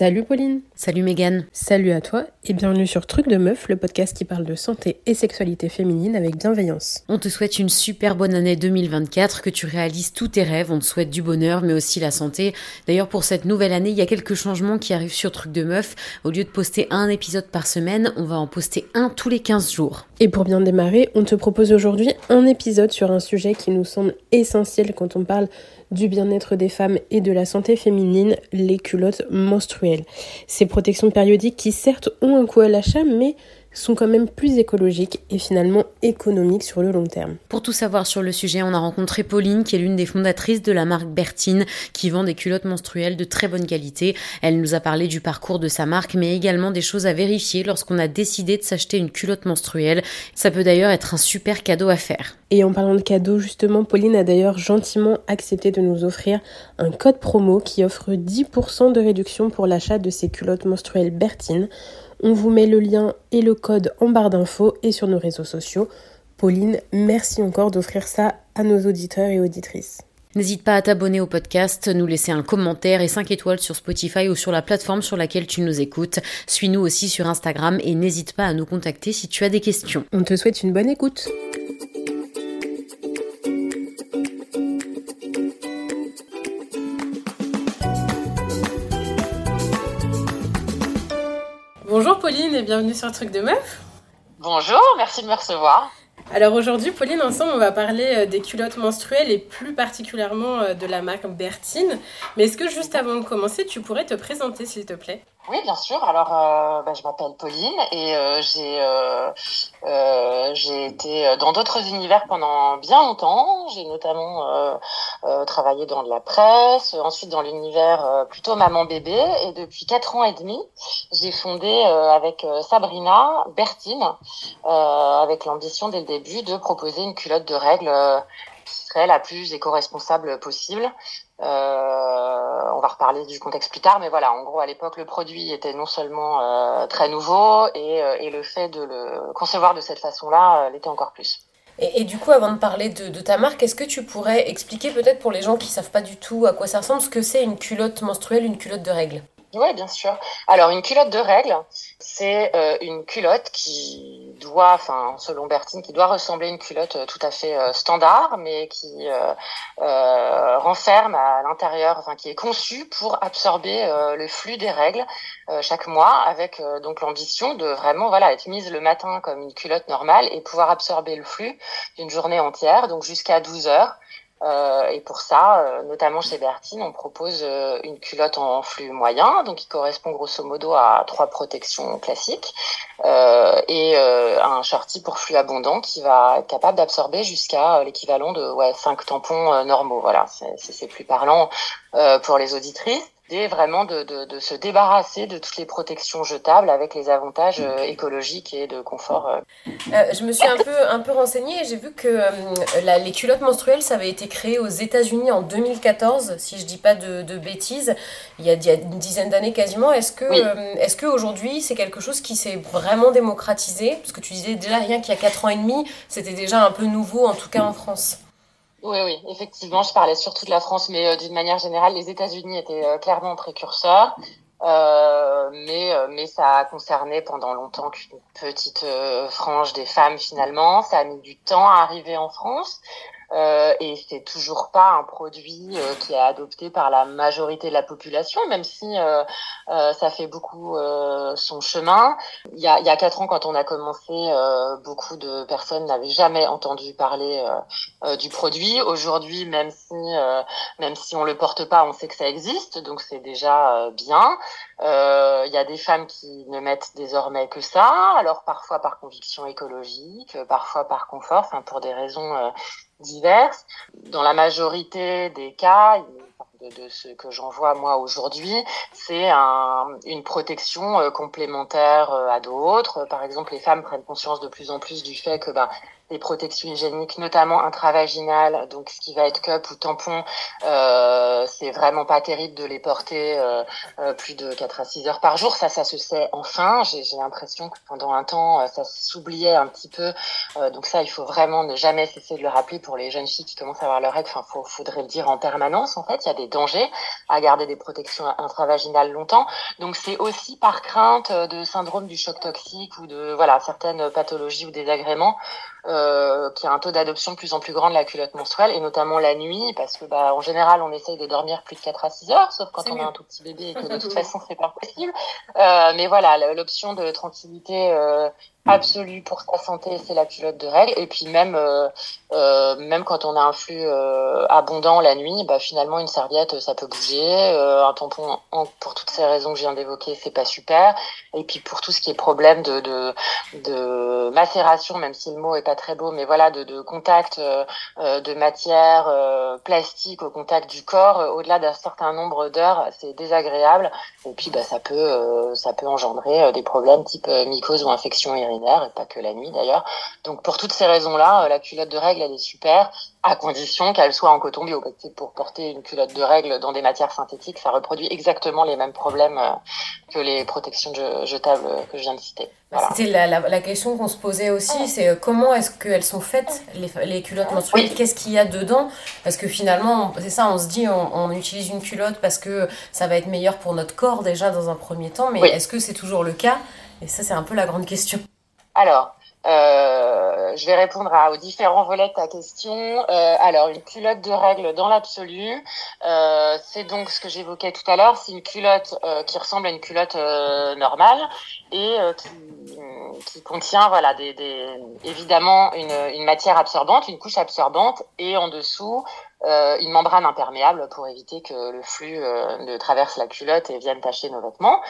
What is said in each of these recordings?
Salut Pauline. Salut Megan. Salut à toi et bienvenue sur Truc de Meuf, le podcast qui parle de santé et sexualité féminine avec bienveillance. On te souhaite une super bonne année 2024, que tu réalises tous tes rêves, on te souhaite du bonheur mais aussi la santé. D'ailleurs pour cette nouvelle année, il y a quelques changements qui arrivent sur Truc de Meuf. Au lieu de poster un épisode par semaine, on va en poster un tous les 15 jours. Et pour bien démarrer, on te propose aujourd'hui un épisode sur un sujet qui nous semble essentiel quand on parle du bien-être des femmes et de la santé féminine, les culottes menstruelles. Ces protections périodiques qui certes ont un coût à l'achat, mais sont quand même plus écologiques et finalement économiques sur le long terme. Pour tout savoir sur le sujet, on a rencontré Pauline, qui est l'une des fondatrices de la marque Bertine, qui vend des culottes menstruelles de très bonne qualité. Elle nous a parlé du parcours de sa marque, mais également des choses à vérifier lorsqu'on a décidé de s'acheter une culotte menstruelle. Ça peut d'ailleurs être un super cadeau à faire. Et en parlant de cadeaux, justement, Pauline a d'ailleurs gentiment accepté de nous offrir un code promo qui offre 10% de réduction pour l'achat de ces culottes menstruelles Bertine. On vous met le lien et le code en barre d'infos et sur nos réseaux sociaux. Pauline, merci encore d'offrir ça à nos auditeurs et auditrices. N'hésite pas à t'abonner au podcast, nous laisser un commentaire et 5 étoiles sur Spotify ou sur la plateforme sur laquelle tu nous écoutes. Suis-nous aussi sur Instagram et n'hésite pas à nous contacter si tu as des questions. On te souhaite une bonne écoute. Pauline et bienvenue sur Truc de Meuf. Bonjour, merci de me recevoir. Alors aujourd'hui, Pauline, ensemble, on va parler euh, des culottes menstruelles et plus particulièrement euh, de la marque Bertine. Mais est-ce que juste avant de commencer, tu pourrais te présenter, s'il te plaît? Oui, bien sûr. Alors, euh, bah, je m'appelle Pauline et j'ai euh, j'ai été dans d'autres univers pendant bien longtemps. J'ai notamment travaillé dans de la presse, ensuite dans l'univers plutôt maman-bébé. Et depuis quatre ans et demi, j'ai fondé avec Sabrina Bertine, avec l'ambition dès le début de proposer une culotte de règles qui serait la plus éco-responsable possible. Euh, on va reparler du contexte plus tard, mais voilà, en gros, à l'époque, le produit était non seulement euh, très nouveau et, euh, et, le fait de le concevoir de cette façon-là l'était encore plus. Et, du coup, avant de parler de, de ta marque, est-ce que tu pourrais expliquer peut-être pour les gens qui savent pas du tout à quoi ça ressemble, ce que c'est une culotte menstruelle, une culotte de règles oui, bien sûr. Alors, une culotte de règles, c'est euh, une culotte qui doit, enfin, selon Bertine, qui doit ressembler à une culotte euh, tout à fait euh, standard, mais qui renferme à l'intérieur, enfin, qui est conçue pour absorber le flux des règles chaque mois, avec donc l'ambition de vraiment, voilà, être mise le matin comme une culotte normale et pouvoir absorber le flux d'une journée entière, donc jusqu'à 12 heures. Euh, et pour ça, euh, notamment chez Bertine, on propose euh, une culotte en flux moyen, donc qui correspond grosso modo à trois protections classiques, et un shorty pour flux abondant qui va être capable d'absorber jusqu'à l'équivalent de ouais, 5 tampons normaux. Voilà, c'est plus parlant pour les auditrices vraiment de, de, de, se débarrasser de toutes les protections jetables avec les avantages euh, écologiques et de confort. Euh. Euh, je me suis un peu, un peu renseignée et j'ai vu que la, les culottes menstruelles, ça avait été créé aux États-Unis en 2014, si je dis pas de, de bêtises, il y, a, il y, a, une dizaine d'années quasiment. Est-ce que, est-ce qu'aujourd'hui, c'est quelque chose qui s'est vraiment démocratisé? Parce que tu disais déjà rien qu'il y a 4 ans et demi, c'était déjà un peu nouveau, en tout cas en France. Oui, oui, effectivement, je parlais surtout de la France, mais euh, d'une manière générale, les États-Unis étaient euh, clairement précurseurs. Euh, mais, euh, mais ça a concerné pendant longtemps qu'une petite frange des femmes finalement. Ça a mis du temps à arriver en France. Euh, et c'est toujours pas un produit euh, qui est adopté par la majorité de la population, même si euh, euh ça fait beaucoup son chemin. Il y a, quatre ans, quand on a commencé, beaucoup de personnes n'avaient jamais entendu parler du produit. Aujourd'hui, même si même si on le porte pas, on sait que ça existe, donc c'est déjà bien. Il y a des femmes qui ne mettent désormais que ça, alors parfois par conviction écologique, parfois par confort, pour des raisons diverses. Dans la majorité des cas, de, ce que j'en vois moi aujourd'hui, c'est un, une protection euh, complémentaire euh, à d'autres. Par exemple, les femmes prennent conscience de plus en plus du fait que ben, des protections hygiéniques, notamment intravaginales, donc ce qui va être cup ou tampon, euh, c'est vraiment pas terrible de les porter euh, euh, plus de 4 à 6 heures par jour. Ça, ça se sait enfin. J'ai l'impression que pendant un temps, ça s'oubliait un petit peu. donc ça, il faut vraiment ne jamais cesser de le rappeler pour les jeunes filles qui commencent à avoir leurs règles. Enfin, faut, faudrait le dire en permanence. En fait, il y a des dangers à garder des protections intravaginales longtemps. Donc c'est aussi par crainte de syndrome du choc toxique ou de voilà certaines pathologies ou désagréments euh, qui a un taux d'adoption de plus en plus grand de la culotte menstruelle et notamment la nuit parce que bah en général on essaye de dormir plus de 4 à 6 heures sauf quand on a un tout petit bébé et que de toute façon c'est pas possible. Euh, mais voilà l'option de tranquillité euh, absolue pour sa santé, c'est la culotte de règle. Et puis même, euh, euh, même quand on a un flux euh, abondant la nuit, bah, finalement une serviette, ça peut bouger. un tampon, pour toutes ces raisons que je viens d'évoquer, c'est pas super. Et puis pour tout ce qui est problème de, de, macération, même si le mot est pas très beau, mais voilà, de, de contact de matière plastique au contact du corps, au-delà d'un certain nombre d'heures, c'est désagréable. Et puis bah, ça peut, ça peut engendrer des problèmes type mycose ou infection et pas que la nuit d'ailleurs. Donc pour toutes ces raisons-là, euh, la culotte de règle, elle est super, à condition qu'elle soit en coton bio. Pour porter une culotte de règle dans des matières synthétiques, ça reproduit exactement les mêmes problèmes euh, que les protections jetables que je viens de citer. Bah, c'était la, la, question qu'on se posait aussi, c'est euh, comment est-ce qu'elles sont faites, les, les culottes menstruelles? Qu'est-ce qu'il y a dedans? Parce que finalement, c'est ça, on se dit, on, utilise une culotte parce que ça va être meilleur pour notre corps déjà dans un premier temps, mais est-ce que c'est toujours le cas? Et ça, c'est un peu la grande question. Alors, euh, je vais répondre à, aux différents volets de ta question. Euh, alors, une culotte de règle dans l'absolu, euh, c'est donc ce que j'évoquais tout à l'heure, c'est une culotte euh, qui ressemble à une culotte euh, normale et euh, qui, qui, contient, voilà, des, des, évidemment une, une matière absorbante, une couche absorbante et en dessous une membrane imperméable pour éviter que le flux euh, ne traverse la culotte et vienne tacher nos vêtements.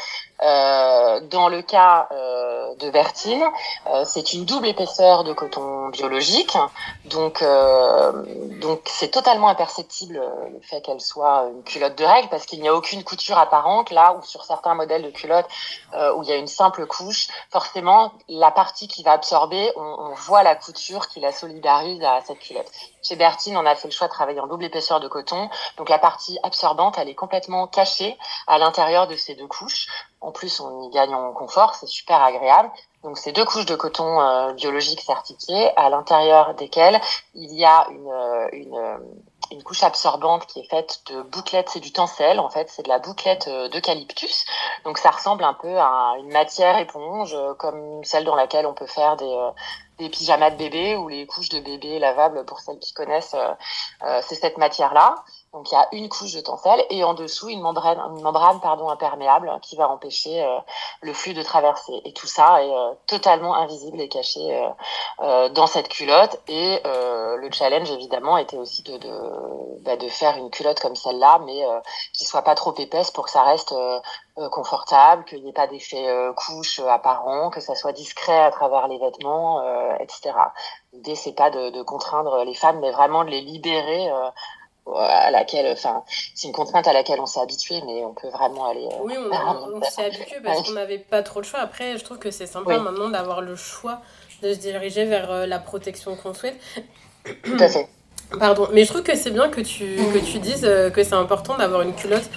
Euh, dans le cas euh, de Bertine, euh, c'est une double épaisseur de coton biologique, donc donc c'est totalement imperceptible le fait qu'elle soit une culotte de règle parce qu'il n'y a aucune couture apparente là où sur certains modèles de culottes où il y a une simple couche, forcément la partie qui va absorber, on, on voit la couture qui la solidarise à cette culotte. Chez Bertine, on a fait le choix de travailler double épaisseur de coton. Donc la partie absorbante, elle est complètement cachée à l'intérieur de ces deux couches. En plus, on y gagne en confort, c'est super agréable. Donc c'est deux couches de coton euh, biologique certifiées, à l'intérieur desquelles il y a une, euh, une, euh, une, couche absorbante qui est faite de bouclettes, c'est du tencel en fait, c'est de la bouclette d'eucalyptus. Donc ça ressemble un peu à une matière éponge, comme celle dans laquelle on peut faire des des pyjamas de bébé ou les couches de bébé lavables pour celles qui connaissent, euh, euh, c'est cette matière-là. Donc il y a une couche de tencel et en dessous une membrane, une membrane pardon imperméable qui va empêcher euh, le flux de traverser. Et tout ça est totalement invisible et caché dans cette culotte. Et le challenge évidemment était aussi de de, bah, de faire une culotte comme celle-là, mais qui soit pas trop épaisse pour que ça reste euh, confortable, qu'il n'y ait pas d'effet euh, couche euh, apparent, que ça soit discret à travers les vêtements, etc. L'idée c'est pas de, de, contraindre les femmes, mais vraiment de les libérer à laquelle, enfin, c'est une contrainte à laquelle on s'est habitué, mais on peut vraiment aller. oui, on, s'est habitué parce qu'on n'avait pas trop le choix. Après, je trouve que c'est sympa maintenant d'avoir le choix de se diriger vers la protection qu'on souhaite. Tout à fait. Pardon, mais je trouve que c'est bien que tu, que tu dises que c'est important d'avoir une culotte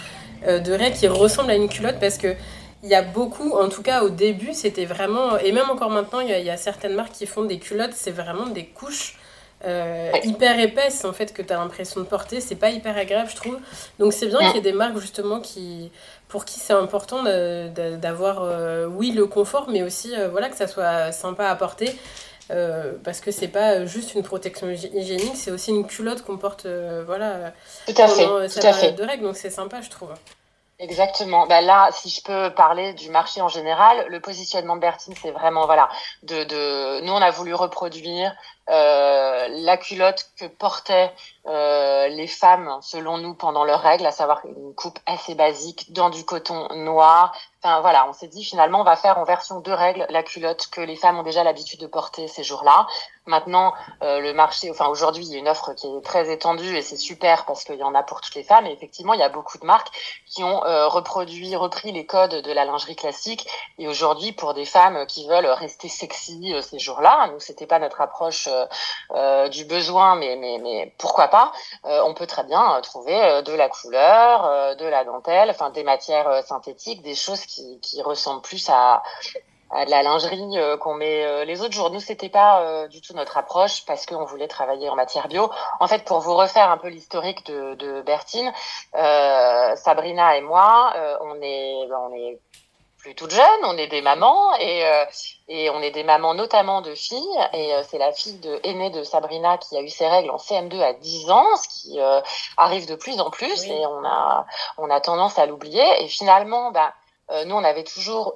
euh, de règles qui ressemble à une culotte parce que il y a beaucoup, en tout cas au début, c'était vraiment, et même encore maintenant, il y, a, certaines marques qui font des culottes, c'est vraiment des couches euh, hyper épaisses en fait que tu as l'impression de porter, c'est pas hyper agréable je trouve. Donc c'est bien qu'il y ait des marques justement qui, pour qui c'est important d'avoir, euh, oui, le confort, mais aussi voilà, que ça soit sympa à porter. parce que c'est pas juste une protection hygiénique, c'est aussi une culotte qu'on porte voilà, tout à fait, tout à fait. de règles, donc c'est sympa, je trouve. Exactement. Ben là, si je peux parler du marché en général, le positionnement de Bertine, c'est vraiment voilà, de, de, nous on a voulu reproduire euh, la culotte que portaient euh, les femmes, selon nous, pendant leurs règles, à savoir une coupe assez basique dans du coton noir. Enfin voilà, on s'est dit finalement on va faire en version de règles la culotte que les femmes ont déjà l'habitude de porter ces jours-là. Maintenant, euh, le marché, enfin aujourd'hui, il y a une offre qui est très étendue et c'est super parce qu'il y en a pour toutes les femmes. Et effectivement, il y a beaucoup de marques qui ont reproduit, repris les codes de la lingerie classique. Et aujourd'hui, pour des femmes qui veulent rester sexy ces jours-là, nous c'était pas notre approche du besoin, mais, mais, mais pourquoi pas On peut très bien trouver de la couleur, de la dentelle, enfin des matières synthétiques, des choses qui, qui ressemblent plus à, de la lingerie euh, qu'on met euh, les autres jours. Nous, c'était pas euh, du tout notre approche parce qu'on voulait travailler en matière bio. En fait, pour vous refaire un peu l'historique de, de Bertine, Sabrina et moi, on est, on est plus toutes jeunes, on est des mamans et, et on est des mamans notamment de filles. Et c'est la fille de, aînée de Sabrina qui a eu ses règles en CM2 à 10 ans, ce qui arrive de plus en plus et on a, on a tendance à l'oublier. Et finalement, bah, nous, on avait toujours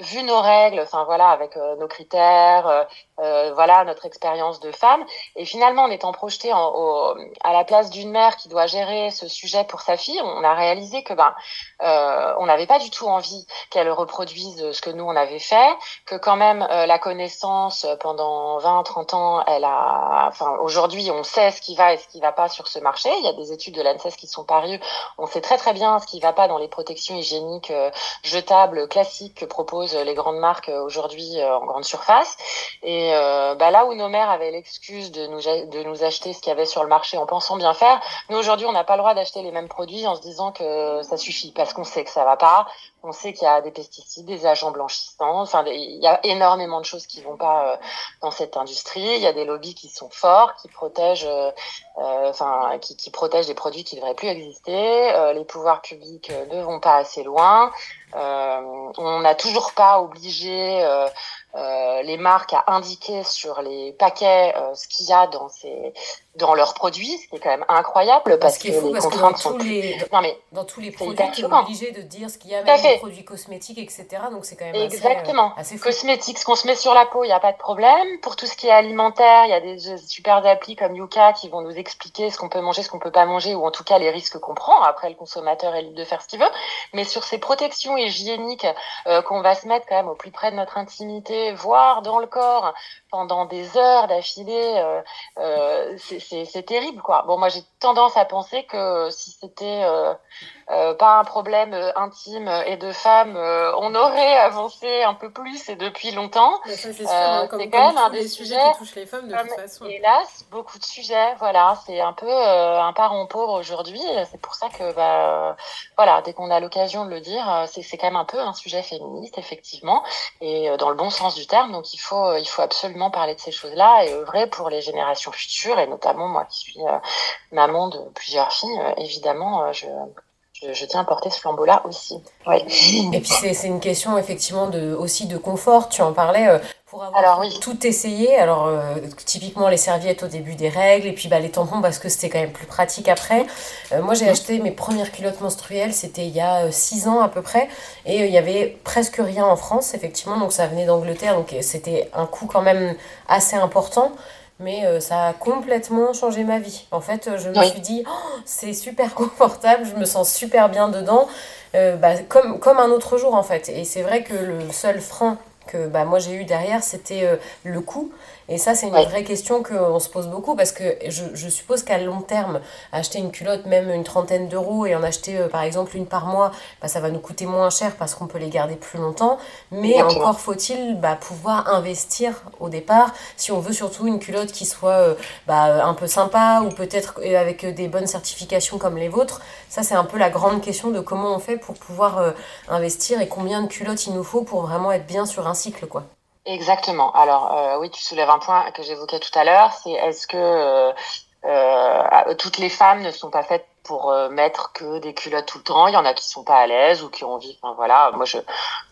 vu nos règles, enfin voilà, avec euh, nos critères, euh, euh, voilà notre expérience de femme, et finalement en étant projeté en, au, à la place d'une mère qui doit gérer ce sujet pour sa fille, on a réalisé que ben on n'avait pas du tout envie qu'elle reproduise ce que nous on avait fait, que quand même la connaissance pendant 20-30 ans, elle a, enfin aujourd'hui on sait ce qui va et ce qui va pas sur ce marché. Il y a des études de l'ANSES qui sont parues, on sait très très bien ce qui va pas dans les protections hygiéniques jetables classiques que les grandes marques euh, aujourd'hui euh, en grande surface. Et euh, bah, là où nos mères avaient l'excuse de nous, de nous acheter ce qu'il y avait sur le marché en pensant bien faire, nous aujourd'hui on n'a pas le droit d'acheter les mêmes produits en se disant que ça suffit parce qu'on sait que ça va pas, on sait qu'il y a des pesticides, des agents blanchissants, enfin il y a énormément de choses qui vont pas dans cette industrie. Il y a des lobbies qui sont forts, qui protègent, enfin qui, protègent des produits qui devraient plus exister. les pouvoirs publics ne vont pas assez loin. Euh, on n'a toujours pas obligé euh, euh, les marques à indiquer sur les paquets ce qu'il y a dans ces dans leurs produits, ce qui est quand même incroyable parce que les contraintes sont les... non mais dans tous les produits, tu es obligé de dire ce qu'il y a même les produits cosmétiques, etc. Donc c'est quand même exactement assez, assez cosmétiques, ce qu'on se met sur la peau, il n'y a pas de problème. Pour tout ce qui est alimentaire, il y a des super applis comme Yuka qui vont nous expliquer ce qu'on peut manger, ce qu'on peut pas manger, ou en tout cas les risques qu'on prend. Après, le consommateur est libre de faire ce qu'il veut. Mais sur ces protections hygiéniques euh, qu'on va se mettre quand même au plus près de notre intimité, voire dans le corps pendant des heures d'affilée, euh, euh, c'est terrible quoi. Bon, moi j'ai tendance à penser que si c'était euh, euh, pas un problème euh, intime et de femme, euh, on aurait avancé un peu plus et depuis longtemps. c'est hein, quand même un des sujets, qui touchent les femmes de toute façon. Hélas, beaucoup de sujets, voilà, c'est un peu un parent pauvre aujourd'hui. C'est pour ça que, bah, voilà, dès qu'on a l'occasion de le dire, c'est quand même un peu un sujet féministe, effectivement, et dans le bon sens du terme. Donc il faut, il faut absolument parler de ces choses-là et œuvrer pour les générations futures, et notamment moi qui suis maman de plusieurs filles, évidemment, je je, tiens à porter ce flambeau-là aussi. Et puis c'est une question effectivement de, aussi de confort, tu en parlais. Euh, pour avoir alors, oui. tout essayé, alors euh, typiquement les serviettes au début des règles et puis bah, les tampons parce que c'était quand même plus pratique après. Euh, moi j'ai mhm. acheté mes premières culottes menstruelles, c'était il y a 6 ans à peu près et il y avait presque rien en France effectivement, donc ça venait d'Angleterre, donc c'était un coût quand même assez important mais euh, ça a complètement changé ma vie. En fait, je me suis dit, oh, c'est super confortable, je me sens super bien dedans, euh, bah, comme, comme un autre jour en fait. Et c'est vrai que le seul frein que bah, moi j'ai eu derrière, c'était euh, le coût. Et ça, c'est une vraie question qu'on se pose beaucoup parce que je, je suppose qu'à long terme, acheter une culotte, même une trentaine d'euros, et en acheter euh, par exemple une par mois, bah, ça va nous coûter moins cher parce qu'on peut les garder plus longtemps. Mais encore faut-il bah, pouvoir investir au départ si on veut surtout une culotte qui soit euh, bah, un peu sympa ou peut-être avec des bonnes certifications comme les vôtres. Ça, c'est un peu la grande question de comment on fait pour pouvoir investir et combien de culottes il nous faut pour vraiment être bien sur un cycle, quoi. Exactement. Alors euh, oui, tu soulèves un point que j'évoquais tout à l'heure, c'est est-ce que euh, euh, toutes les femmes ne sont pas faites pour euh, mettre que des culottes tout le temps. Il y en a qui sont pas à l'aise ou qui ont envie. Enfin voilà, moi je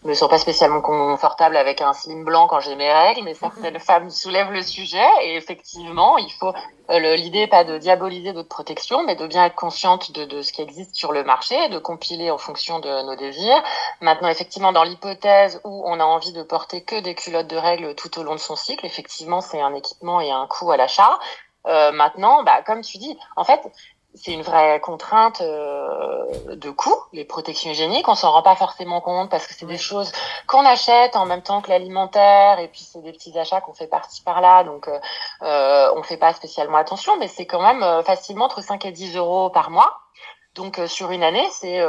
me sens pas spécialement confortable avec un slim blanc quand j'ai mes règles, mais certaines femmes soulèvent le sujet et effectivement, il faut euh, l'idée pas de diaboliser d'autres protections, mais de bien être consciente de, de ce qui existe sur le marché, de compiler en fonction de nos désirs. Maintenant, effectivement, dans l'hypothèse où on a envie de porter que des culottes de règles tout au long de son cycle, effectivement, c'est un équipement et un coût à l'achat. Euh, maintenant, bah, comme tu dis, en fait, c'est une vraie contrainte euh, de coût, les protections hygiéniques. On s'en rend pas forcément compte parce que c'est des choses qu'on achète en même temps que l'alimentaire et puis c'est des petits achats qu'on fait partie par là, donc euh, euh, on fait pas spécialement attention, mais c'est quand même euh, facilement entre 5 et 10 euros par mois. Donc sur une année, c'est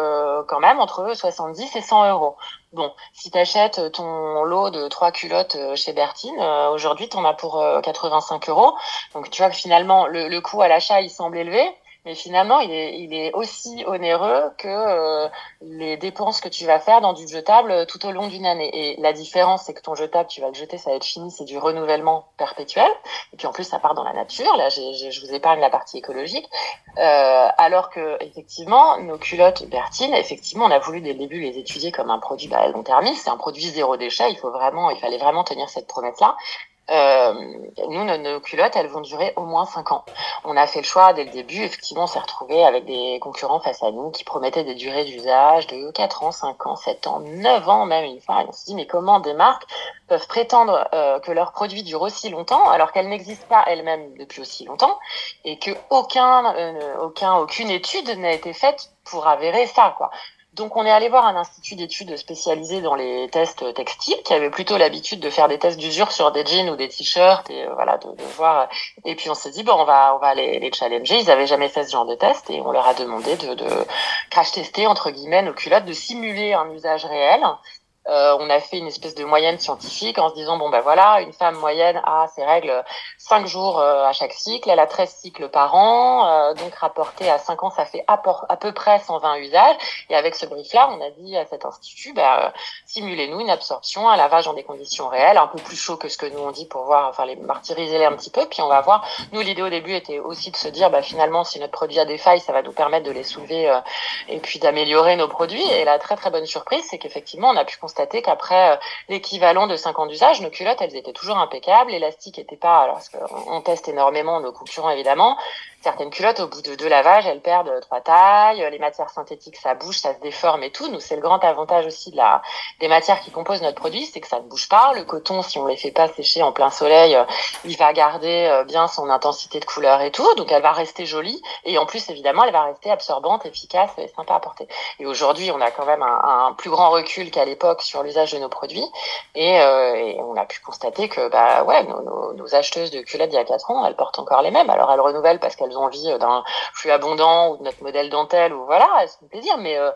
quand même entre 70 et 100 euros. Bon, si tu achètes ton lot de trois culottes chez Bertine, aujourd'hui, tu en as pour 85 euros. Donc tu vois que finalement, le, le coût à l'achat, il semble élevé. Mais finalement, il est, il est aussi onéreux que euh, les dépenses que tu vas faire dans du jetable tout au long d'une année. Et la différence, c'est que ton jetable, tu vas le jeter, ça va être fini, c'est du renouvellement perpétuel. Et puis en plus, ça part dans la nature. Là, je vous épargne la partie écologique. Euh, alors que effectivement, nos culottes Bertine, effectivement, on a voulu dès le début les étudier comme un produit bah, long termiste. C'est un produit zéro déchet. Il faut vraiment, il fallait vraiment tenir cette promesse-là. Euh, nous, nos, culottes, elles vont durer au moins 5 ans. On a fait le choix dès le début. Effectivement, on s'est retrouvé avec des concurrents face à nous qui promettaient des durées d'usage de 4 ans, 5 ans, 7 ans, 9 ans même une fois. Et on s'est dit, mais comment des marques peuvent prétendre euh, que leurs produits durent aussi longtemps alors qu'elles n'existent pas elles-mêmes depuis aussi longtemps et que aucun, euh, aucun, aucune étude n'a été faite pour avérer ça, quoi. Donc on est allé voir un institut d'études spécialisé dans les tests textiles qui avait plutôt l'habitude de faire des tests d'usure sur des jeans ou des t-shirts et euh, voilà de, voir. Et puis on s'est dit bon on va on va les, les challenger. Ils avaient jamais fait ce genre de test et on leur a demandé de, de crash tester entre guillemets nos culottes, de simuler un usage réel euh, on a fait une espèce de moyenne scientifique en se disant bon ben voilà, une femme moyenne a ses règles 5 jours euh, à chaque cycle, elle a 13 cycles par an, euh, donc rapporté à 5 ans, ça fait à, peu près 120 usages. Et avec ce brief-là, on a dit à cet institut, ben, simulez-nous une absorption, un lavage dans des conditions réelles, un peu plus chaud que ce que nous on dit pour voir, enfin les martyriser les un petit peu, puis on va voir. Nous l'idée au début était aussi de se dire bah finalement si notre produit a des failles, ça va nous permettre de les soulever et puis d'améliorer nos produits. Et la très très bonne surprise, c'est qu'effectivement on a pu constater qu'après euh, l'équivalent de 5 ans d'usage, nos culottes, elles étaient toujours impeccables. L'élastique n'était pas, alors parce qu'on teste énormément nos concurrents évidemment, certaines culottes, au bout de deux lavages, elles perdent trois tailles. Les matières synthétiques, ça bouge, ça se déforme et tout. Nous, c'est le grand avantage aussi de la, des matières qui composent notre produit, c'est que ça ne bouge pas. Le coton, si on les fait pas sécher en plein soleil, euh, il va garder euh, bien son intensité de couleur et tout. Donc, elle va rester jolie. Et en plus, évidemment, elle va rester absorbante, efficace et sympa à porter. Et aujourd'hui, on a quand même un, plus grand recul qu'à l'époque sur l'usage de nos produits. Et, euh, on a pu constater que, bah, ouais, nos, acheteuses de culottes d'il y a quatre ans, elles portent encore les mêmes. Alors, elles renouvellent parce qu'elles envie euh, d'un flux abondant ou de notre modèle dentelle ou voilà, elles font plaisir, mais euh,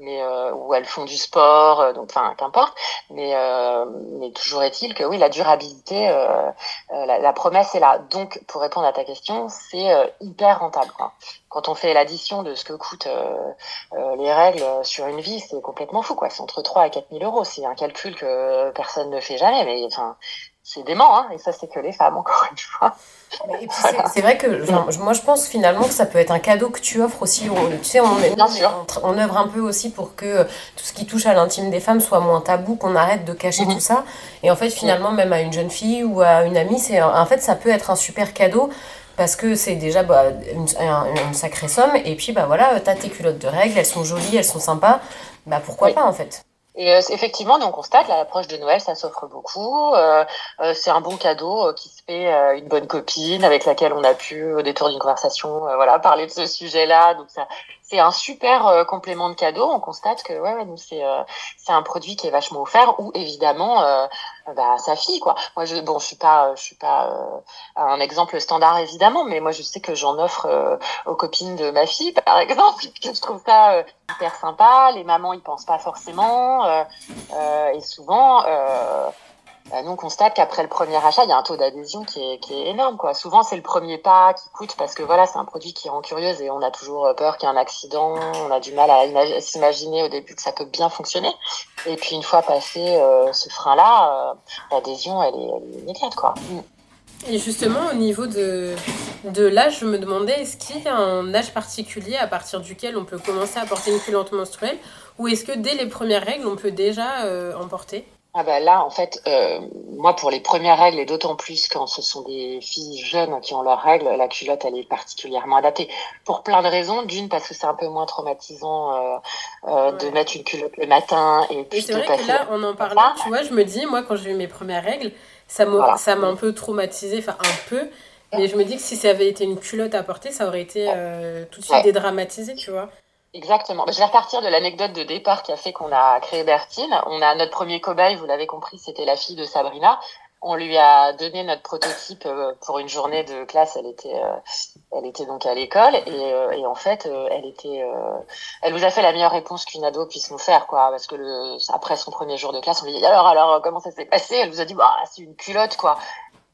mais euh, où elles font du sport, donc enfin qu'importe. Mais toujours est-il que oui, la durabilité, la, promesse est là. Donc pour répondre à ta question, c'est hyper rentable. Quand on fait l'addition de ce que coûtent les règles sur une vie, c'est complètement fou. quoi. C'est entre 3 à 4 000 euros. C'est un calcul que personne ne fait jamais. Mais enfin, c'est dément, hein, et ça c'est que les femmes, encore une fois. Et puis c'est vrai que moi je pense finalement que ça peut être un cadeau que tu offres aussi. tu sais, on, Bien on, on, œuvre un peu aussi pour que tout ce qui touche à l'intime des femmes soit moins tabou, qu'on arrête de cacher mhm. tout ça. Et en fait, finalement, même à une jeune fille ou à une amie, c'est en fait ça peut être un super cadeau parce que c'est déjà bah, une, une, sacrée somme. Et puis bah voilà, t'as tes culottes de règles, elles sont jolies, elles sont sympas. Bah pourquoi pas en fait? Et euh, effectivement, on constate l'approche de Noël, ça s'offre beaucoup. Euh, euh, c'est un bon cadeau qui se fait une bonne copine avec laquelle on a pu, au détour d'une conversation, voilà, parler de ce sujet-là. Donc ça, c'est un super complément de cadeau. On constate que ouais, ouais nous c'est c'est un produit qui est vachement offert ou évidemment bah sa fille quoi. Moi je bon je suis pas je suis pas un exemple standard évidemment, mais moi je sais que j'en offre aux copines de ma fille par exemple. Je trouve ça hyper sympa. Les mamans y pensent pas forcément. Euh, euh, et souvent, euh, nous on constate qu'après le premier achat, il y a un taux d'adhésion qui est, énorme. Quoi. Souvent, c'est le premier pas qui coûte parce que voilà, c'est un produit qui rend curieuse et on a toujours peur qu'il y ait un accident. On a du mal à s'imaginer au début que ça peut bien fonctionner. Et puis une fois passé ce frein-là, l'adhésion, elle est, immédiate. Quoi. Et justement, au niveau de, de l'âge, je me demandais, est-ce qu'il y a un âge particulier à partir duquel on peut commencer à porter une culotte menstruelle Ou est-ce que dès les premières règles, on peut déjà euh, en porter? Ah bah là, en fait, euh, moi, pour les premières règles, et d'autant plus quand ce sont des filles jeunes qui ont leurs règles, la culotte, elle est particulièrement adaptée. Pour plein de raisons. D'une, parce que c'est un peu moins traumatisant euh, euh de mettre une culotte le matin et puis c'est vrai que là, on en parle, tu vois, je me dis, moi, quand j'ai eu mes premières règles, ça m'a ça m'a un peu traumatisé, enfin un peu. Mais je me dis que si ça avait été une culotte à porter, ça aurait été tout de suite dédramatisé, tu vois. Exactement. Je vais repartir de l'anecdote de départ qui a fait qu'on a créé Bertine. On a notre premier cobaye, vous l'avez compris, c'était la fille de Sabrina. on lui a donné notre prototype euh, pour une journée de classe. Elle était, euh, elle était donc à l'école et, euh, et, en fait, elle était, elle nous a fait la meilleure réponse qu'une ado puisse nous faire, quoi. Parce que le, après son premier jour de classe, on lui dit alors, alors, comment ça s'est passé? Elle nous a dit, bah, c'est une culotte, quoi.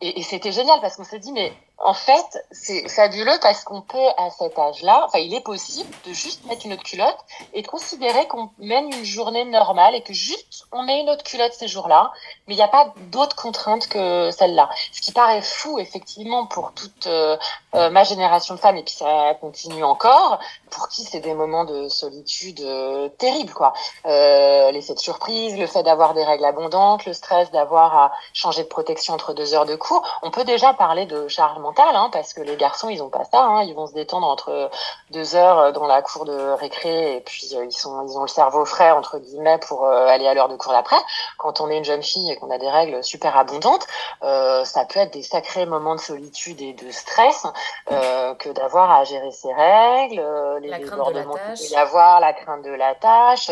Et, et c'était génial parce qu'on s'est dit, mais en fait, c'est fabuleux parce qu'on peut, à cet âge-là, enfin, il est possible de juste mettre une autre culotte et de considérer qu'on mène une journée normale et que juste on met une autre culotte ces jours-là, mais il n'y a pas d'autres contraintes que celle-là. Ce qui paraît fou, effectivement, pour toute euh, euh, ma génération de femmes, et puis ça continue encore, pour qui c'est des moments de solitude euh, terribles, quoi. L'effet de surprise, le fait d'avoir des règles abondantes, le stress d'avoir à changer de protection entre deux heures de cours. On peut déjà parler de charge Hein, parce que les garçons, ils ont pas ça. Hein, ils vont se détendre entre deux heures dans la cour de récré et puis euh, ils sont, ils ont le cerveau frais entre guillemets pour euh, aller à l'heure de cours d'après. Quand on est une jeune fille et qu'on a des règles super abondantes, euh, ça peut être des sacrés moments de solitude et de stress que d'avoir à gérer ses règles, les débordements qu'il peut y avoir, la crainte de la tâche.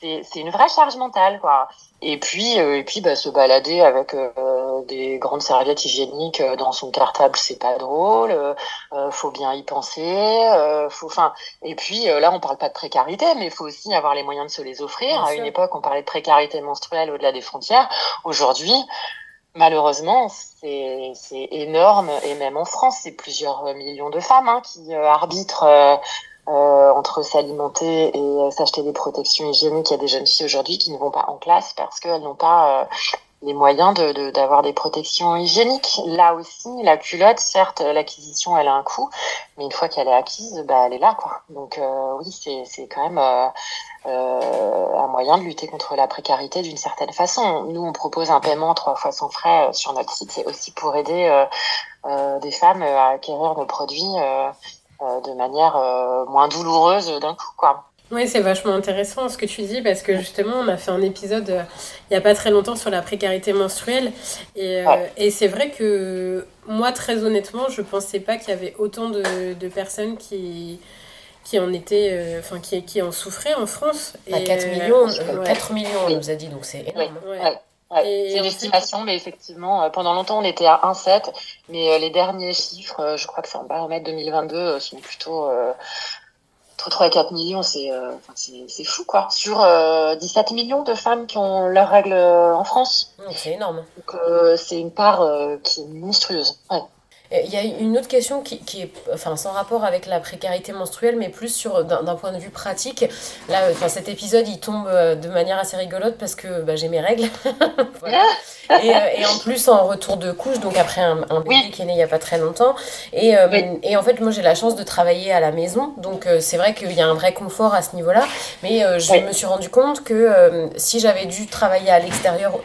C'est une vraie charge mentale, quoi. Et puis, et puis bah, se balader avec des grandes serviettes hygiéniques euh, dans son cartable, c'est pas drôle. faut bien y penser. faut, enfin, et puis là, on parle pas de précarité, mais il faut aussi avoir les moyens de se les offrir. à une époque, on parlait de précarité menstruelle au-delà des frontières. Aujourd'hui, malheureusement, c'est énorme. Et même en France, c'est plusieurs millions de femmes hein, qui arbitrent euh, entre s'alimenter et euh, s'acheter des protections hygiéniques. Il y a des jeunes filles aujourd'hui qui ne vont pas en classe parce qu'elles n'ont pas euh, les moyens de d'avoir des protections hygiéniques. Là aussi, la culotte, certes, l'acquisition, elle a un coût, mais une fois qu'elle est acquise, bah, elle est là, quoi. Donc oui, c'est c'est quand même un moyen de lutter contre la précarité d'une certaine façon. Nous, on propose un paiement trois fois sans frais sur notre site, c'est aussi pour aider des femmes à acquérir nos produits euh, de manière euh, moins douloureuse d'un coup, quoi. Oui, c'est vachement intéressant ce que tu dis parce que justement, on a fait un épisode euh, il n'y a pas très longtemps sur la précarité menstruelle. Et, et c'est vrai que moi, très honnêtement, je ne pensais pas qu'il y avait autant de, de personnes qui, qui en étaient, enfin, qui, qui en souffraient en France. Bah, et 4 millions, 4 millions, on nous a dit, donc c'est énorme. c'est une estimation, mais effectivement, euh, pendant longtemps, on était à 1,7, mais euh, les derniers chiffres, euh, je crois que c'est en baromètre 2022, sont plutôt entre 3 et 4 millions, c'est c'est fou, quoi. Sur 17 millions de femmes qui ont leurs règles en France. C'est énorme. Donc, c'est une part qui est monstrueuse. Ouais. Il y a une autre question qui, qui, est, enfin, sans rapport avec la précarité menstruelle, mais plus sur d'un point de vue pratique. Là, enfin, cet épisode, il tombe euh, de manière assez rigolote parce que bah, j'ai mes règles. et, euh, et, en plus, en retour de couche, donc après un, un bébé qui est né il n'y a pas très longtemps. Et, euh, et en fait, moi, j'ai la chance de travailler à la maison. Donc, c'est vrai qu'il y a un vrai confort à ce niveau-là. Mais je me suis rendu compte que si j'avais dû travailler à l'extérieur,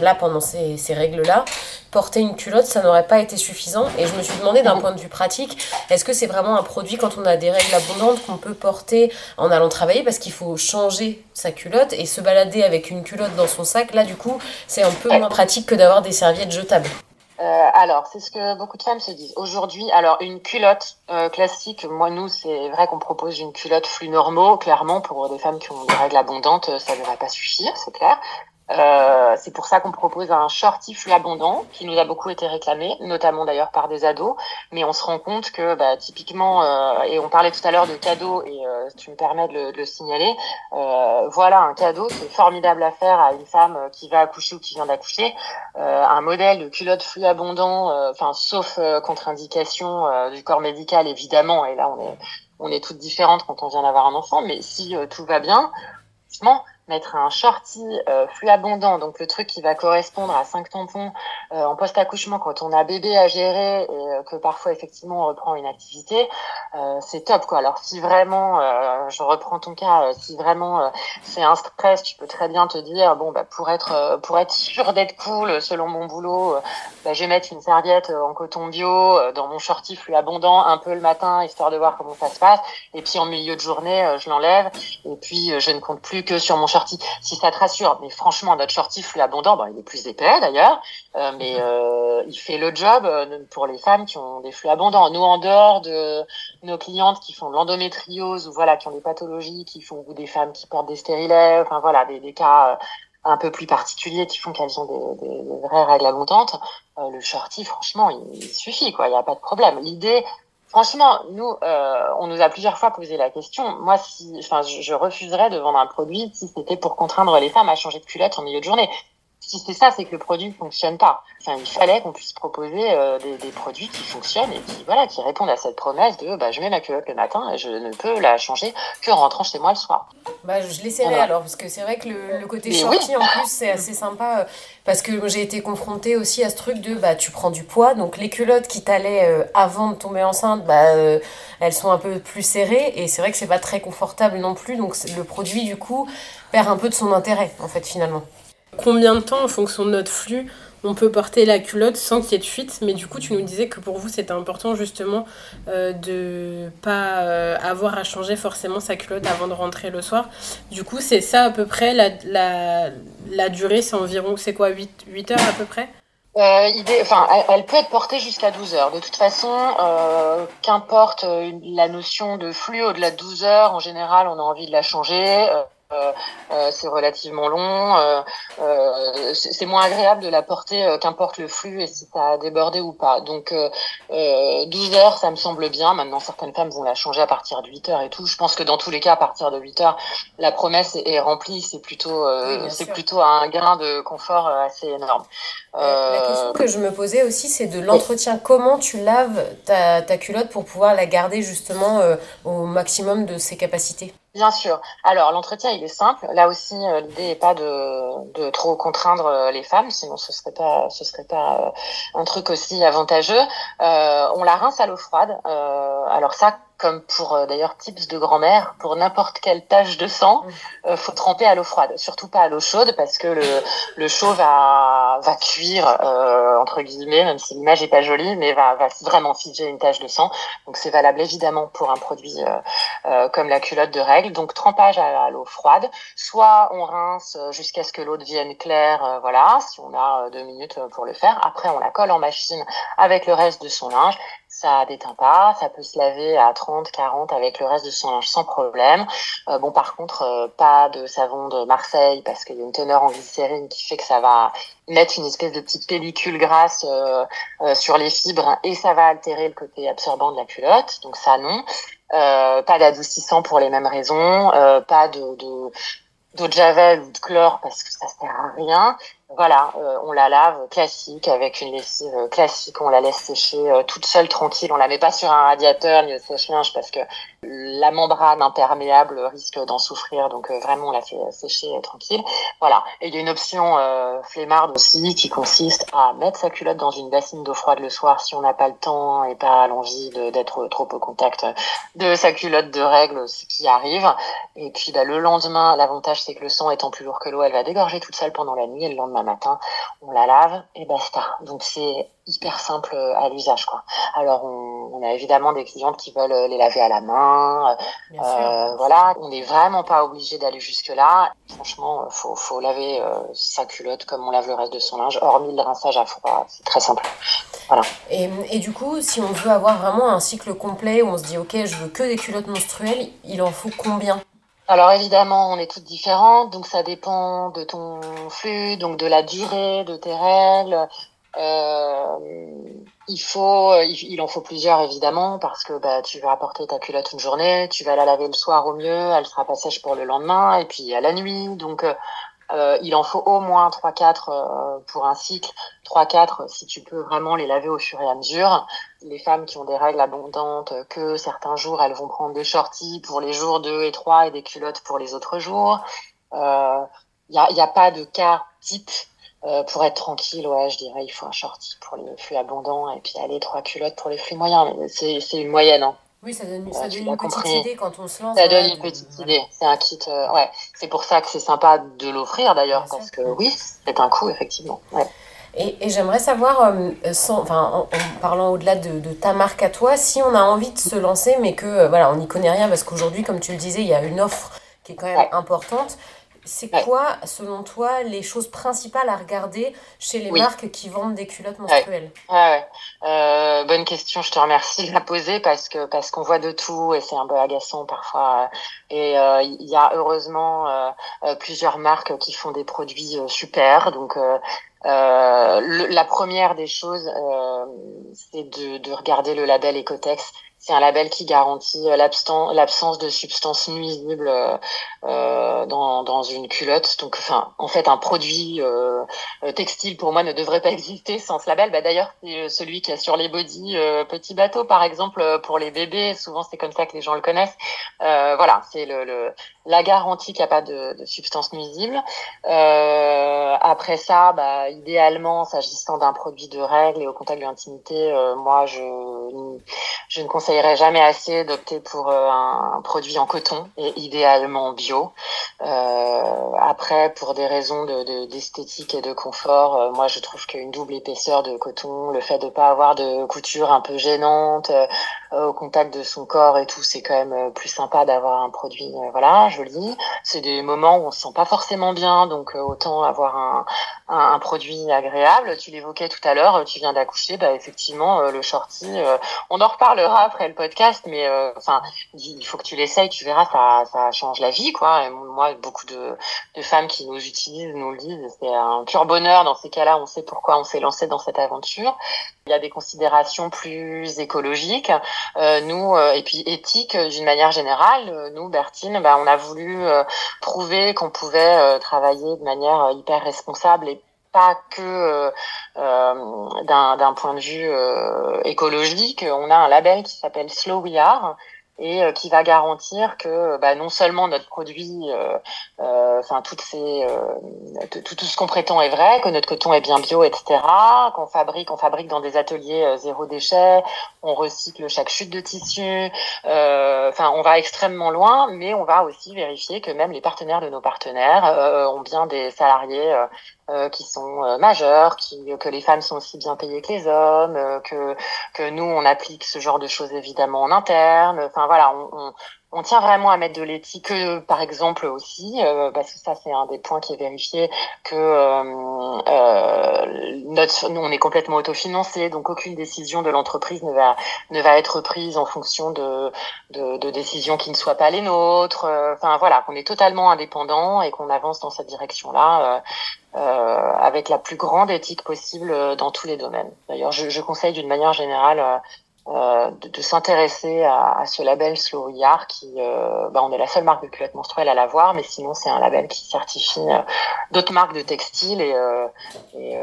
là, pendant ces, ces règles-là, porter une culotte, ça n'aurait pas été suffisant. Et je me suis demandé d'un point de vue pratique, est-ce que c'est vraiment un produit quand on a des règles abondantes qu'on peut porter en allant travailler? Parce qu'il faut changer sa culotte et se balader avec une culotte dans son sac. Là, du coup, c'est un peu moins pratique que d'avoir des serviettes jetables. Euh, alors, c'est ce que beaucoup de femmes se disent. Aujourd'hui, alors une culotte euh, classique, moi nous, c'est vrai qu'on propose une culotte flux normaux. Clairement, pour des femmes qui ont des règles abondantes, ça ne va pas suffire, c'est clair. Euh, c'est pour ça qu'on propose un shorty flux abondant qui nous a beaucoup été réclamé, notamment d'ailleurs par des ados. Mais on se rend compte que bah, typiquement, euh, et on parlait tout à l'heure de cadeaux, et euh, tu me permets de le, de le signaler, euh, voilà un cadeau, c'est formidable à faire à une femme qui va accoucher ou qui vient d'accoucher. Euh, un modèle de culotte flux abondant, enfin sauf contre-indication du corps médical évidemment, et là on est on est toutes différentes quand on vient d'avoir un enfant, mais si tout va bien, justement, mettre un shorty euh, abondant, donc le truc qui va correspondre à 5 tampons euh, en post-accouchement quand on a bébé à gérer et euh, que parfois effectivement on reprend une activité, euh, c'est top quoi. Alors si vraiment, je reprends ton cas, si vraiment c'est un stress, tu peux très bien te dire bon bah pour être pour être sûr d'être cool selon mon boulot, bah, je vais mettre une serviette en coton bio dans mon shorty flux abondant un peu le matin histoire de voir comment ça se passe et puis en milieu de journée je l'enlève et puis je ne compte plus que sur mon shorty. Si ça te rassure, mais franchement, notre shorty flux abondant, bon, il est plus épais d'ailleurs, euh, mais mhm. euh, il fait le job euh, pour les femmes qui ont des flux abondants. Nous, en dehors de nos clientes qui font de l'endométriose ou voilà, qui ont des pathologies, qui font ou des femmes qui portent des stérilets, enfin voilà, des, des cas un peu plus particuliers qui font qu'elles ont des, des, vraies règles abondantes, le shorty, franchement, il, suffit, quoi. Il n'y a pas de problème. L'idée, franchement, nous, on nous a plusieurs fois posé la question. Moi, si, enfin, je, je refuserais de vendre un produit si c'était pour contraindre les femmes à changer de culotte en milieu de journée si c'est ça, c'est que le produit ne fonctionne pas. Enfin, il fallait qu'on puisse proposer euh, des, des, produits qui fonctionnent et qui, voilà, qui répondent à cette promesse de bah, je mets ma culotte le matin et je ne peux la changer que en rentrant chez moi le soir. Bah, je l'essaierai alors, parce que c'est vrai que le, le côté shorty, en plus, c'est assez sympa. Euh, parce que j'ai été confrontée aussi à ce truc de bah, tu prends du poids, donc les culottes qui t'allaient euh, avant de tomber enceinte, bah, elles sont un peu plus serrées et c'est vrai que c'est pas très confortable non plus. Donc le produit, du coup, perd un peu de son intérêt, en fait, finalement combien de temps, en fonction de notre flux, on peut porter la culotte sans qu'il y ait de fuite. Mais du coup, tu nous disais que pour vous, c'était important justement euh, de pas euh, avoir à changer forcément sa culotte avant de rentrer le soir. Du coup, c'est ça à peu près, la, la, la durée, c'est environ, c'est quoi, 8, 8 heures à peu près? Euh, idée, enfin, elle, peut être portée jusqu'à 12 heures. De toute façon, euh, qu'importe euh, la notion de flux au-delà de 12 heures, en général, on a envie de la changer. Euh, c'est relativement long. Euh, c'est moins agréable de la porter, qu'importe le flux et si ça a débordé ou pas. Donc 12 heures, ça me semble bien. Maintenant, certaines femmes vont la changer à partir de 8 heures et tout. Je pense que dans tous les cas, à partir de 8 heures, la promesse est, remplie. C'est plutôt, c'est plutôt un gain de confort assez énorme. La question que je me posais aussi, c'est de l'entretien. Comment tu laves ta, ta, culotte pour pouvoir la garder justement au maximum de ses capacités? Bien sûr. Alors l'entretien il est simple. Là aussi euh, l'idée n'est pas de, de, trop contraindre euh, les femmes, sinon ce serait pas ce serait pas euh, un truc aussi avantageux. on la rince à l'eau froide. alors ça comme pour euh, d'ailleurs tips de grand-mère, pour n'importe quelle tache de sang, mm. euh, faut tremper à l'eau froide, surtout pas à l'eau chaude parce que le, le chaud va, va cuire euh, entre guillemets, même si l'image est pas jolie, mais va, va vraiment figer une tache de sang. Donc c'est valable évidemment pour un produit comme la culotte de règle. Donc trempage à, l'eau froide, soit on rince jusqu'à ce que l'eau devienne claire, voilà, si on a deux minutes pour le faire. Après on la colle en machine avec le reste de son linge ça déteint pas, ça peut se laver à 30, 40 avec le reste de son linge sans problème. Euh, bon, par contre, euh, pas de savon de Marseille parce qu'il y a une teneur en glycérine qui fait que ça va mettre une espèce de petite pellicule grasse euh, sur les fibres et ça va altérer le côté absorbant de la culotte. Donc ça, non. pas d'adoucissant pour les mêmes raisons, pas de, de d'eau de javel ou de chlore parce que ça sert à rien. Voilà, euh, on la lave classique avec une lessive classique, on la laisse sécher euh, toute seule tranquille, on la met pas sur un radiateur ni au sèche-linge parce que la membrane imperméable risque d'en souffrir, donc euh, vraiment on la fait sécher tranquille. Voilà, et il y a une option flemmarde aussi qui consiste à mettre sa culotte dans une bassine d'eau froide le soir si on n'a pas le temps et pas l'envie d'être trop au contact de sa culotte de règle, ce qui arrive. Et puis bah, le lendemain, l'avantage c'est que le sang étant plus lourd que l'eau, elle va dégorger toute seule pendant la nuit et le lendemain matin, on la lave et basta. Donc c'est hyper simple à l'usage quoi. Alors on, a évidemment des clientes qui veulent les laver à la main, euh, voilà. On n'est vraiment pas obligé d'aller jusque là. Franchement, faut faut laver euh, sa culotte comme on lave le reste de son linge, hormis le rinçage à froid. C'est très simple. Voilà. Et, et, du coup, si on veut avoir vraiment un cycle complet où on se dit ok, je veux que des culottes menstruelles, il en faut combien? Alors évidemment, on est toutes différentes, donc ça dépend de ton flux, donc de la durée de tes règles. Euh, il faut, il, en faut plusieurs évidemment parce que bah, tu vas apporter ta culotte une journée, tu vas la laver le soir au mieux, elle sera pas sèche pour le lendemain et puis à la nuit. Donc euh, euh, il en faut au moins 3-4 euh, pour un cycle. 3-4 si tu peux vraiment les laver au fur et à mesure. Les femmes qui ont des règles abondantes, que certains jours elles vont prendre des shorties pour les jours 2 et 3 et des culottes pour les autres jours. Il euh, n'y a, y a pas de cas type euh, pour être tranquille, ouais, je dirais il faut un shorty pour les flux abondants et puis aller trois culottes pour les flux moyens. C'est une moyenne. Hein. Oui, ça donne, ça donne une petite idée quand on se lance. Ça donne une petite idée. C'est un kit. Euh, ouais. C'est pour ça que c'est sympa de l'offrir d'ailleurs, parce que oui, c'est un coût, effectivement. Ouais. Et, et j'aimerais savoir, euh, sans, en, parlant au-delà de, de, ta marque à toi, si on a envie de se lancer, mais que voilà, on n'y connaît rien, parce qu'aujourd'hui, comme tu le disais, il y a une offre qui est quand même importante. C'est quoi, selon toi, les choses principales à regarder chez les marques qui vendent des culottes menstruelles? Ouais. Euh, Bonne question, je te remercie de la poser parce que parce qu'on voit de tout et c'est un peu agaçant parfois. Et euh, il y a heureusement euh, plusieurs marques qui font des produits super. Donc la première des choses, c'est de, de regarder le label Ecotex c'est un label qui garantit euh, l'absence de substances nuisibles euh, euh, dans, dans une culotte. Donc, enfin, en fait, un produit euh, textile pour moi ne devrait pas exister sans ce label. Bah, D'ailleurs, c'est celui qui a sur les body petit bateau, par exemple, pour les bébés. Souvent, c'est comme ça que les gens le connaissent. voilà, c'est le, le, la garantie qu'il n'y a pas de, de substances nuisibles. après ça, bah, idéalement, s'agissant d'un produit de règles et au contact de l'intimité, moi, je, je ne conseille conseillerais jamais assez d'opter pour euh, un, produit en coton et idéalement bio. Euh, après, pour des raisons de d'esthétique et de confort, euh, moi je trouve qu'une double épaisseur de coton, le fait de pas avoir de couture un peu gênante au contact de son corps et tout, c'est quand même plus sympa d'avoir un produit voilà joli. C'est des moments où on se sent pas forcément bien, donc autant avoir un, un, produit agréable. Tu l'évoquais tout à l'heure, tu viens d'accoucher, bah effectivement le shorty, on en reparlera après le podcast, mais euh, enfin, il faut que tu l'essayes, tu verras, ça, ça change la vie, quoi. Moi, beaucoup de, de femmes qui nous utilisent nous le disent, c'est un pur bonheur. Dans ces cas-là, on sait pourquoi on s'est lancé dans cette aventure. Il y a des considérations plus écologiques, euh, nous, euh, et puis éthiques d'une manière générale. Nous, Bertine, bah, on a voulu prouver qu'on pouvait travailler de manière hyper responsable et pas que euh, euh d'un point de vue euh, écologique. On a un label qui s'appelle Slow We Are et euh, qui va garantir que bah, non seulement notre produit, enfin toutes ces, tout, tout ce qu'on prétend est vrai, que notre coton est bien bio, etc. Qu'on fabrique, on fabrique dans des ateliers zéro déchet, on recycle chaque chute de tissu. Enfin, on va extrêmement loin, mais on va aussi vérifier que même les partenaires de nos partenaires ont bien des salariés euh, qui sont euh, majeurs, qui, que les femmes sont aussi bien payées que les hommes, euh, que, que nous, on applique ce genre de choses évidemment en interne. Enfin voilà, on, on, on tient vraiment à mettre de l'éthique, par exemple aussi, parce que ça c'est un des points qui est vérifié, que euh, notre, nous on est complètement autofinancé, donc aucune décision de l'entreprise ne va ne va être prise en fonction de, de, décisions qui ne soient pas les nôtres. Enfin voilà, qu'on est totalement indépendant et qu'on avance dans cette direction-là. Euh, avec la plus grande éthique possible euh, dans tous les domaines. D'ailleurs, je conseille d'une manière générale euh, de, de s'intéresser à, à, ce label Slow Yard qui, euh, bah, on est la seule marque de culottes menstruelles à l'avoir, mais sinon c'est un label qui certifie euh, d'autres marques de textiles et, euh, et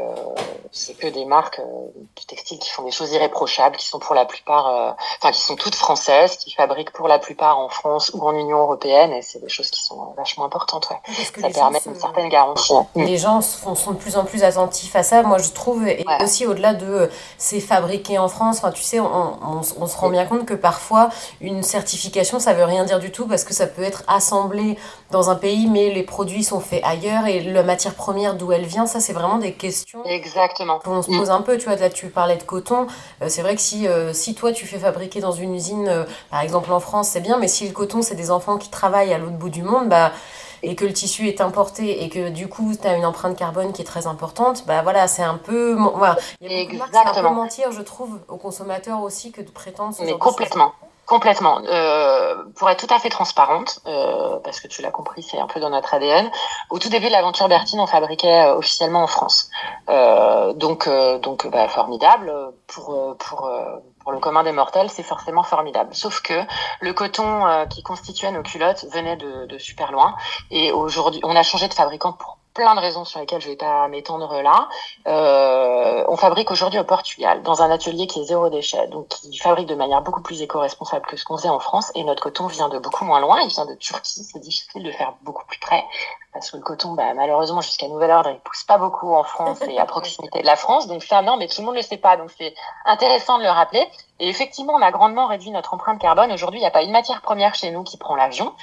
c'est que des marques de textiles qui font des choses irréprochables, qui sont pour la plupart, enfin qui sont toutes françaises, qui fabriquent pour la plupart en France ou en Union européenne et c'est des choses qui sont vachement importantes. Ouais. Ça permet une certaine garantie. Les gens sont, sont, de plus en plus attentifs à ça. Moi je trouve et aussi au-delà de c'est fabriqué en France. Enfin tu sais on, on, se rend bien compte que parfois une certification ça veut rien dire du tout parce que ça peut être assemblé dans un pays mais les produits sont faits ailleurs et la matière première d'où elle vient ça c'est vraiment des questions exactement. qu'on se pose un peu. Tu vois là tu parlais de coton. Euh, c'est vrai que si euh, si toi tu fais fabriquer dans une usine euh, par exemple en France c'est bien mais si le coton c'est des enfants qui travaillent à l'autre bout du monde bah et que le tissu est importé et que du coup tu as une empreinte carbone qui est très importante, bah voilà, c'est un peu voilà, il y a beaucoup de un peu mentir, je trouve, aux consommateurs aussi que de prétendre ce Mais complètement. Complètement. Euh, pour être tout à fait transparente, euh, parce que tu l'as compris, c'est un peu dans notre ADN. Au tout début de l'aventure Bertine, on fabriquait euh, officiellement en France. Euh, donc, euh, donc, bah, formidable pour pour pour le commun des mortels, c'est forcément formidable. Sauf que le coton qui constituait nos culottes venait de, de super loin, et aujourd'hui, on a changé de fabricant pour plein de raisons sur lesquelles je vais pas m'étendre là. Euh, on fabrique aujourd'hui au Portugal, dans un atelier qui est zéro déchet, donc qui fabrique de manière beaucoup plus éco-responsable que ce qu'on faisait en France. Et notre coton vient de beaucoup moins loin, il vient de Turquie. C'est difficile de faire beaucoup plus près parce que le coton, bah, malheureusement, jusqu'à nouvel ordre, il pousse pas beaucoup en France et à proximité de la France. Donc ça, non, mais tout le monde le sait pas. Donc c'est intéressant de le rappeler. Et effectivement, on a grandement réduit notre empreinte carbone. Aujourd'hui, il n'y a pas une matière première chez nous qui prend l'avion.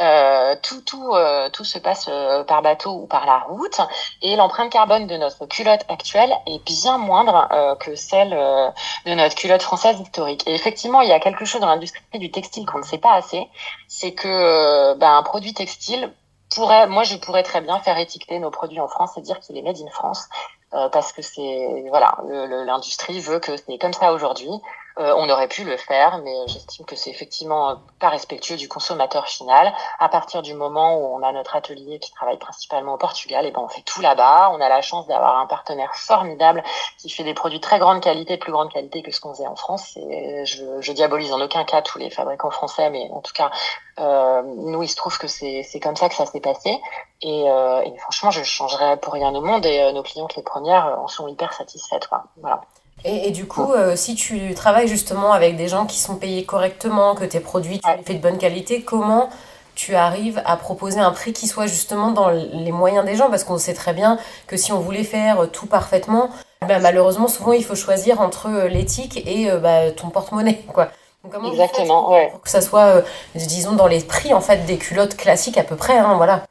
Euh, tout, tout, euh, tout se passe euh, par bateau ou par la route et l'empreinte carbone de notre culotte actuelle est bien moindre euh, que celle de notre culotte française historique. Et effectivement, il y a quelque chose dans l'industrie du textile qu'on ne sait pas assez, c'est que ben, un produit textile pourrais, moi, je pourrais très bien faire étiqueter nos produits en France et dire qu'il est made in France. Euh, parce que c'est voilà l'industrie veut que c'est comme ça aujourd'hui euh, on aurait pu le faire, mais j'estime que c'est effectivement pas respectueux du consommateur final. À partir du moment où on a notre atelier qui travaille principalement au Portugal, et eh ben on fait tout là-bas. On a la chance d'avoir un partenaire formidable qui fait des produits très grande qualité, plus grande qualité que ce qu'on faisait en France. Et je, diabolise en aucun cas tous les fabricants français, mais en tout cas, euh, nous, il se trouve que c'est comme ça que ça s'est passé. Et, euh, et, franchement, je changerais pour rien au monde. Et euh, nos clientes, les premières, en sont hyper satisfaites. Quoi. Voilà. Et, et, du coup, euh, si tu travailles justement avec des gens qui sont payés correctement, que tes produits, tu les fais de bonne qualité, comment tu arrives à proposer un prix qui soit justement dans les moyens des gens? Parce qu'on sait très bien que si on voulait faire tout parfaitement, bah, malheureusement, souvent, il faut choisir entre euh, l'éthique et euh, bah, ton porte-monnaie. quoi. Donc, comment Exactement, ouais. Pour que ça soit, disons, dans les prix en fait des culottes classiques à peu près, hein, voilà.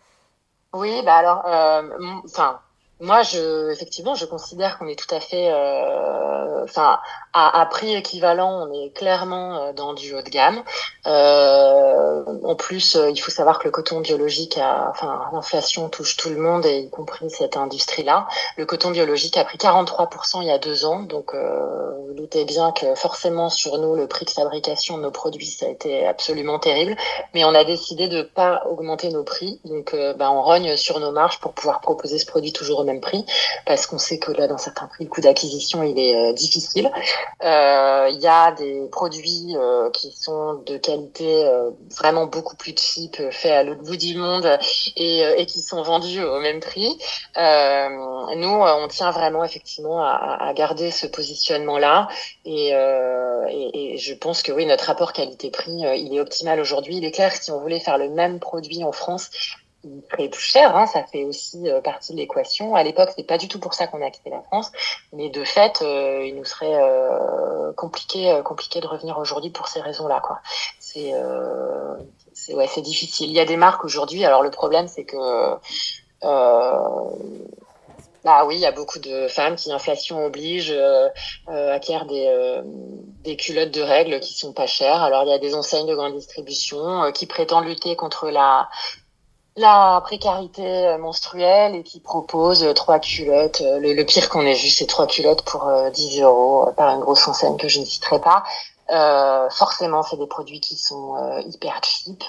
Oui, bah alors, enfin, moi, je, effectivement, je considère qu'on est tout à fait, euh, enfin, à, à, prix équivalent, on est clairement euh, dans du haut de gamme. Euh, en plus, euh, il faut savoir que le coton biologique, enfin, l'inflation touche tout le monde, et y compris cette industrie-là. Le coton biologique a pris 43% il y a deux ans, donc euh, vous doutez bien que forcément sur nous, le prix de fabrication de nos produits, ça a été absolument terrible. Mais on a décidé de pas augmenter nos prix, donc ben, on rogne sur nos marges pour pouvoir proposer ce produit toujours même prix, parce qu'on sait que là, dans certains prix, le coût d'acquisition, il est euh, difficile. Euh, il y a des produits euh, qui sont de qualité vraiment beaucoup plus cheap, faits à l'autre bout du monde et, qui sont vendus au même prix. nous, on tient vraiment effectivement à, garder ce positionnement-là et, je pense que oui, notre rapport qualité-prix, il est optimal aujourd'hui. Il est clair si on voulait faire le même produit en France, il serait plus cher, hein, ça fait aussi euh, partie de l'équation. À l'époque, c'est pas du tout pour ça qu'on a quitté la France, mais de fait, euh, il nous serait euh, compliqué, compliqué de revenir aujourd'hui pour ces raisons-là, quoi. C'est, c'est ouais, c'est difficile. Il y a des marques aujourd'hui. Alors le problème, c'est que bah oui, il y a beaucoup de femmes qui, inflation oblige, acquièrent des, des culottes de règles qui sont pas chères. Alors il y a des enseignes de grande distribution qui prétendent lutter contre la la précarité euh, menstruelle et qui propose euh, trois culottes. Euh, le, pire qu'on ait vu, c'est trois culottes pour 10 euros par une grosse enseigne que je ne pas. Euh, forcément, c'est des produits qui sont euh, hyper cheap.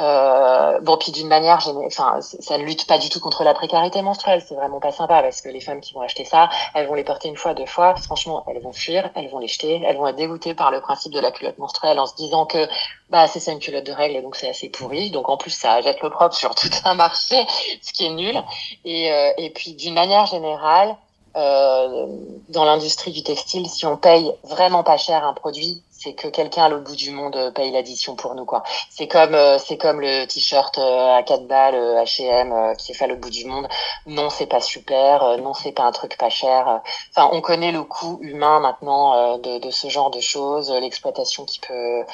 Euh, bon, puis d'une manière, enfin, ça ne lutte pas du tout contre la précarité menstruelle. C'est vraiment pas sympa parce que les femmes qui vont acheter ça, elles vont les porter une fois, deux fois. Franchement, elles vont fuir, elles vont les jeter, elles vont être dégoûtées par le principe de la culotte menstruelle en se disant que bah c'est ça une culotte de règle et donc c'est assez pourri. Donc en plus, ça jette le propre sur tout un marché, ce qui est nul. Et, et puis d'une manière générale. Euh, dans l'industrie du textile, si on paye vraiment pas cher un produit, c'est que quelqu'un à l'autre bout du monde euh, paye l'addition pour nous quoi. C'est comme euh, c'est comme le t-shirt euh, à 4 balles H&M qui est fait à l'autre bout du monde. Non, c'est pas super, non, c'est pas un truc pas cher. Enfin, on connaît le coût humain maintenant de, de ce genre de choses, l'exploitation qui peut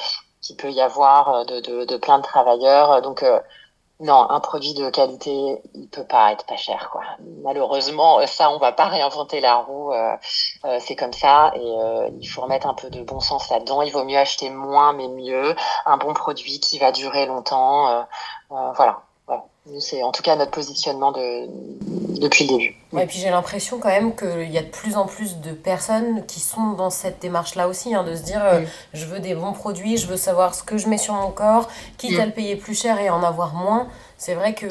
qui peut y avoir de, de, de plein de travailleurs. Donc non, un produit de qualité, il peut pas être pas cher, quoi. Malheureusement, ça, on va pas réinventer la roue. Euh, euh, c'est comme ça, et euh, il faut remettre un peu de bon sens là-dedans. Il vaut mieux acheter moins mais mieux, un bon produit qui va durer longtemps. voilà. Nous, c'est en tout cas notre positionnement de, depuis le début. Et puis j'ai l'impression quand même qu'il y a de plus en plus de personnes qui sont dans cette démarche-là aussi, hein, de se dire je veux des bons produits, je veux savoir ce que je mets sur mon corps, quitte mm. à le payer plus cher et en avoir moins. C'est vrai que,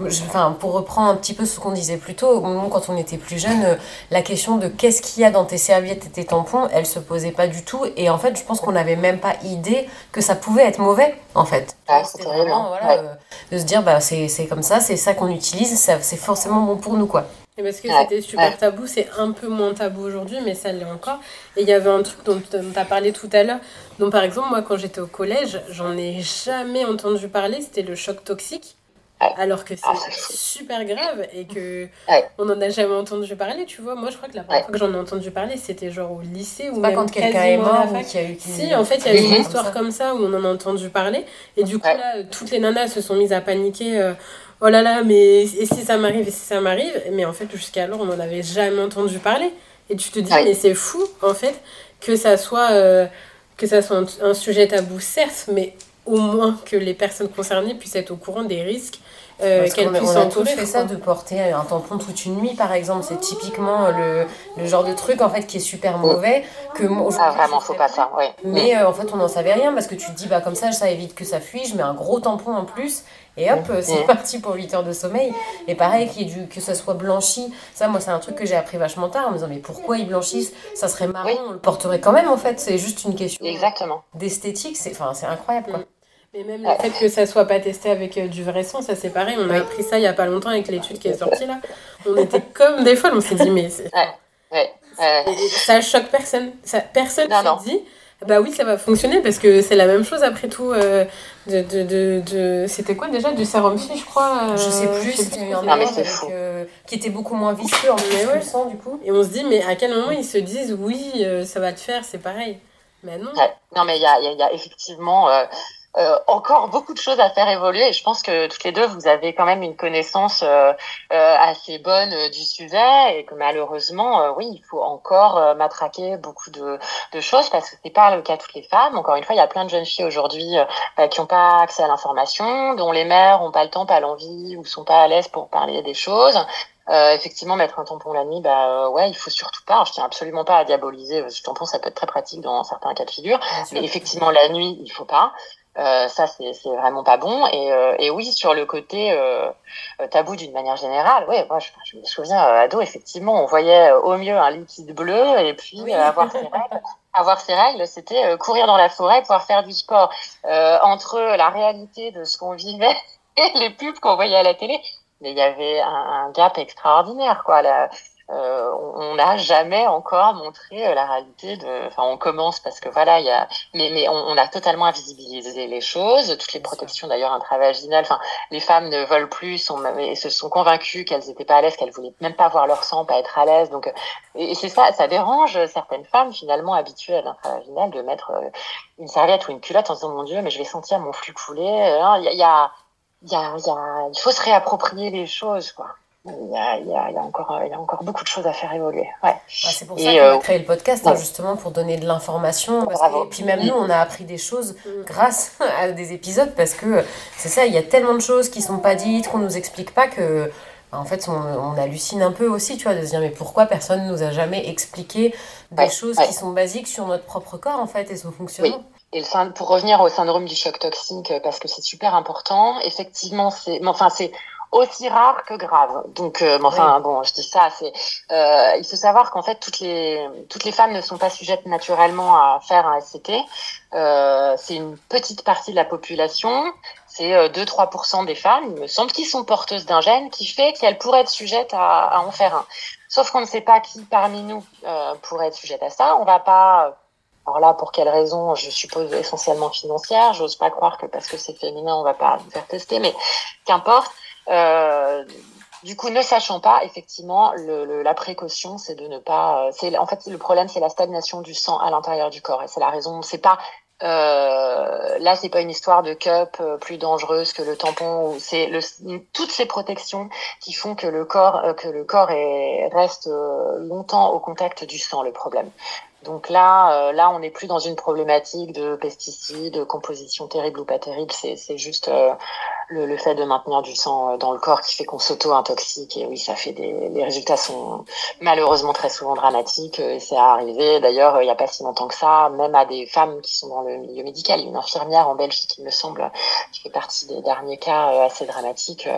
enfin, pour reprendre un petit peu ce qu'on disait plus tôt, quand on était plus jeune, euh, la question de qu'est-ce qu'il y a dans tes serviettes et tes tampons, elle se posait pas du tout. Et en fait, je pense qu'on n'avait même pas idée que ça pouvait être mauvais, en fait. Ah, C'était vraiment, voilà, euh, de se dire, bah, c'est comme ça, c'est ça qu'on utilise, c'est forcément bon pour nous, quoi. Et parce que c'était super tabou, c'est un peu moins tabou aujourd'hui, mais ça l'est encore. Et il y avait un truc dont tu as parlé tout à l'heure. Donc, par exemple, moi, quand j'étais au collège, j'en ai jamais entendu parler, c'était le choc toxique. Alors que ah, c'est super grave et que on n'en a jamais entendu parler, tu vois. Moi, je crois que la première fois que j'en ai entendu parler, c'était genre au lycée ou pas quand quelqu'un est mort ou qu'il y a eu Si, en fait, il y a eu une histoire comme ça où on en a entendu parler et du coup là, toutes les nanas se sont mises à paniquer. Euh, oh là là, mais et si ça m'arrive, et si ça m'arrive Mais en fait, jusqu'alors, on n'en avait jamais entendu parler. Et tu te dis, mais c'est fou, en fait, que ça soit, euh, que ça soit un, un, sujet tabou, certes, mais au moins que les personnes concernées puissent être au courant des risques euh, qu'elle puisse on a tous fait ça de porter un tampon toute une nuit par exemple c'est typiquement le, le, genre de truc en fait qui est super mauvais que ah vraiment faut pas ça ouais. mais euh, en fait on n'en savait rien parce que tu te dis bah comme ça ça évite que ça fuit je mets un gros tampon en plus et hop, c'est parti pour 8 heures de sommeil. Et pareil, qu'il du, que ça soit blanchi. Ça, moi, c'est un truc que j'ai appris vachement tard en me disant, mais pourquoi ils blanchissent? Ça serait marrant, on le porterait quand même, en fait. C'est juste une question Exactement. d'esthétique. C'est incroyable, quoi. Mais même le fait que ça soit pas testé avec euh, du vrai sang, ça c'est pareil. On a appris ça il y a pas longtemps avec l'étude qui est sortie là. On était comme des folles, on s'est dit, mais. Ouais. Ça choque personne. Ça, personne ne dit bah oui, ça va fonctionner parce que c'est la même chose après tout. Euh, de, de, de, de... C'était quoi déjà? Du sérum je crois euh, Je sais plus, c'était un mélange euh, qui était beaucoup moins visqueux en plus ouais. sang du coup. Et on se dit, mais à quel moment ils se disent oui, ça va te faire, c'est pareil? Mais non. Non, mais il y a, y a, effectivement euh, encore beaucoup de choses à faire évoluer et je pense que toutes les deux vous avez quand même une connaissance euh, euh, assez bonne du sujet et que malheureusement oui il faut encore matraquer beaucoup de, de choses parce que c'est pas le cas de toutes les femmes encore une fois il y a plein de jeunes filles aujourd'hui bah, qui n'ont pas accès à l'information dont les mères ont pas le temps pas l'envie ou sont pas à l'aise pour parler des choses euh, effectivement, mettre un tampon la nuit, bah ouais, il faut surtout pas. Je tiens absolument pas à diaboliser. Ce tampon, ça peut être très pratique dans certains cas de figure, mais effectivement, la nuit, il faut pas. Euh, ça, c'est vraiment pas bon. Et, euh, et, oui, sur le côté euh, tabou d'une manière générale, ouais, moi, je, je me souviens, ado, effectivement, on voyait au mieux un liquide bleu et puis avoir ses règles. Avoir ses règles, c'était courir dans la forêt, pouvoir faire du sport. entre la réalité de ce qu'on vivait et les pubs qu'on voyait à la télé, mais il y avait un, un gap extraordinaire, quoi. La, euh, on n'a jamais encore montré euh, la réalité de. Enfin, on commence parce que voilà, il y a. Mais, mais on, a totalement invisibilisé les choses, toutes les protections d'ailleurs intravaginales. Enfin, les femmes ne veulent plus, sont, et se sont convaincues qu'elles n'étaient pas à l'aise, qu'elles voulaient même pas voir leur sang, pas être à l'aise. Donc, et, c'est ça, ça dérange certaines femmes finalement habituées à l'intravaginal de mettre euh, une serviette ou une culotte en se disant mon Dieu, mais je vais sentir mon flux couler. Il y a, il y a, il y a, il faut se réapproprier les choses, quoi il y, a, il, y a, il, y a encore, il y a encore beaucoup de choses à faire évoluer. Ouais. c'est pour ça qu'on a euh, créé le podcast, hein, justement, pour donner de l'information. Et puis même nous, on a appris des choses mm. grâce à des épisodes, parce que c'est ça, il y a tellement de choses qui sont pas dites, qu'on nous explique pas, que en fait, on, on, hallucine un peu aussi, tu vois, de se dire, mais pourquoi personne ne nous a jamais expliqué des choses qui sont basiques sur notre propre corps, en fait, et son fonctionnement? Et pour revenir au syndrome du choc toxique, parce que c'est super important, effectivement, c'est, enfin, c'est, aussi rare que grave. Donc, euh, enfin, bon, je dis ça, c'est, euh, il faut savoir qu'en fait, toutes les, toutes les femmes ne sont pas sujettes naturellement à faire un SCT. Euh, c'est une petite partie de la population. C'est 2-3% euh, des femmes, il me semble, qui sont porteuses d'un gène qui fait qu'elles pourraient être sujettes à, à, en faire un. Sauf qu'on ne sait pas qui parmi nous euh, pourrait être sujette à ça. On va pas alors là, pour quelle raison Je suppose essentiellement financière. J'ose pas croire que parce que c'est féminin, on va pas faire tester, mais qu'importe. Euh, du coup, ne sachant pas, effectivement, le, la précaution, c'est de ne pas. Euh, c'est en fait le problème, c'est la stagnation du sang à l'intérieur du corps, et c'est la raison. C'est pas euh, là, c'est pas une histoire de cup euh, plus dangereuse que le tampon. C'est le, toutes ces protections qui font que le corps, que le corps est, reste longtemps au contact du sang. Le problème. Donc là, là, on n'est plus dans une problématique de pesticides, de composition terrible ou pas terrible. C'est juste le, le, fait de maintenir du sang euh, dans le corps qui fait qu'on s'auto-intoxique. Et oui, ça fait des. Les résultats sont malheureusement très souvent dramatiques. Euh, et c'est arrivé d'ailleurs euh, il n'y a pas si longtemps que ça, même à des femmes qui sont dans le milieu médical. Une infirmière en Belgique, il me semble, qui fait partie des derniers cas assez dramatiques.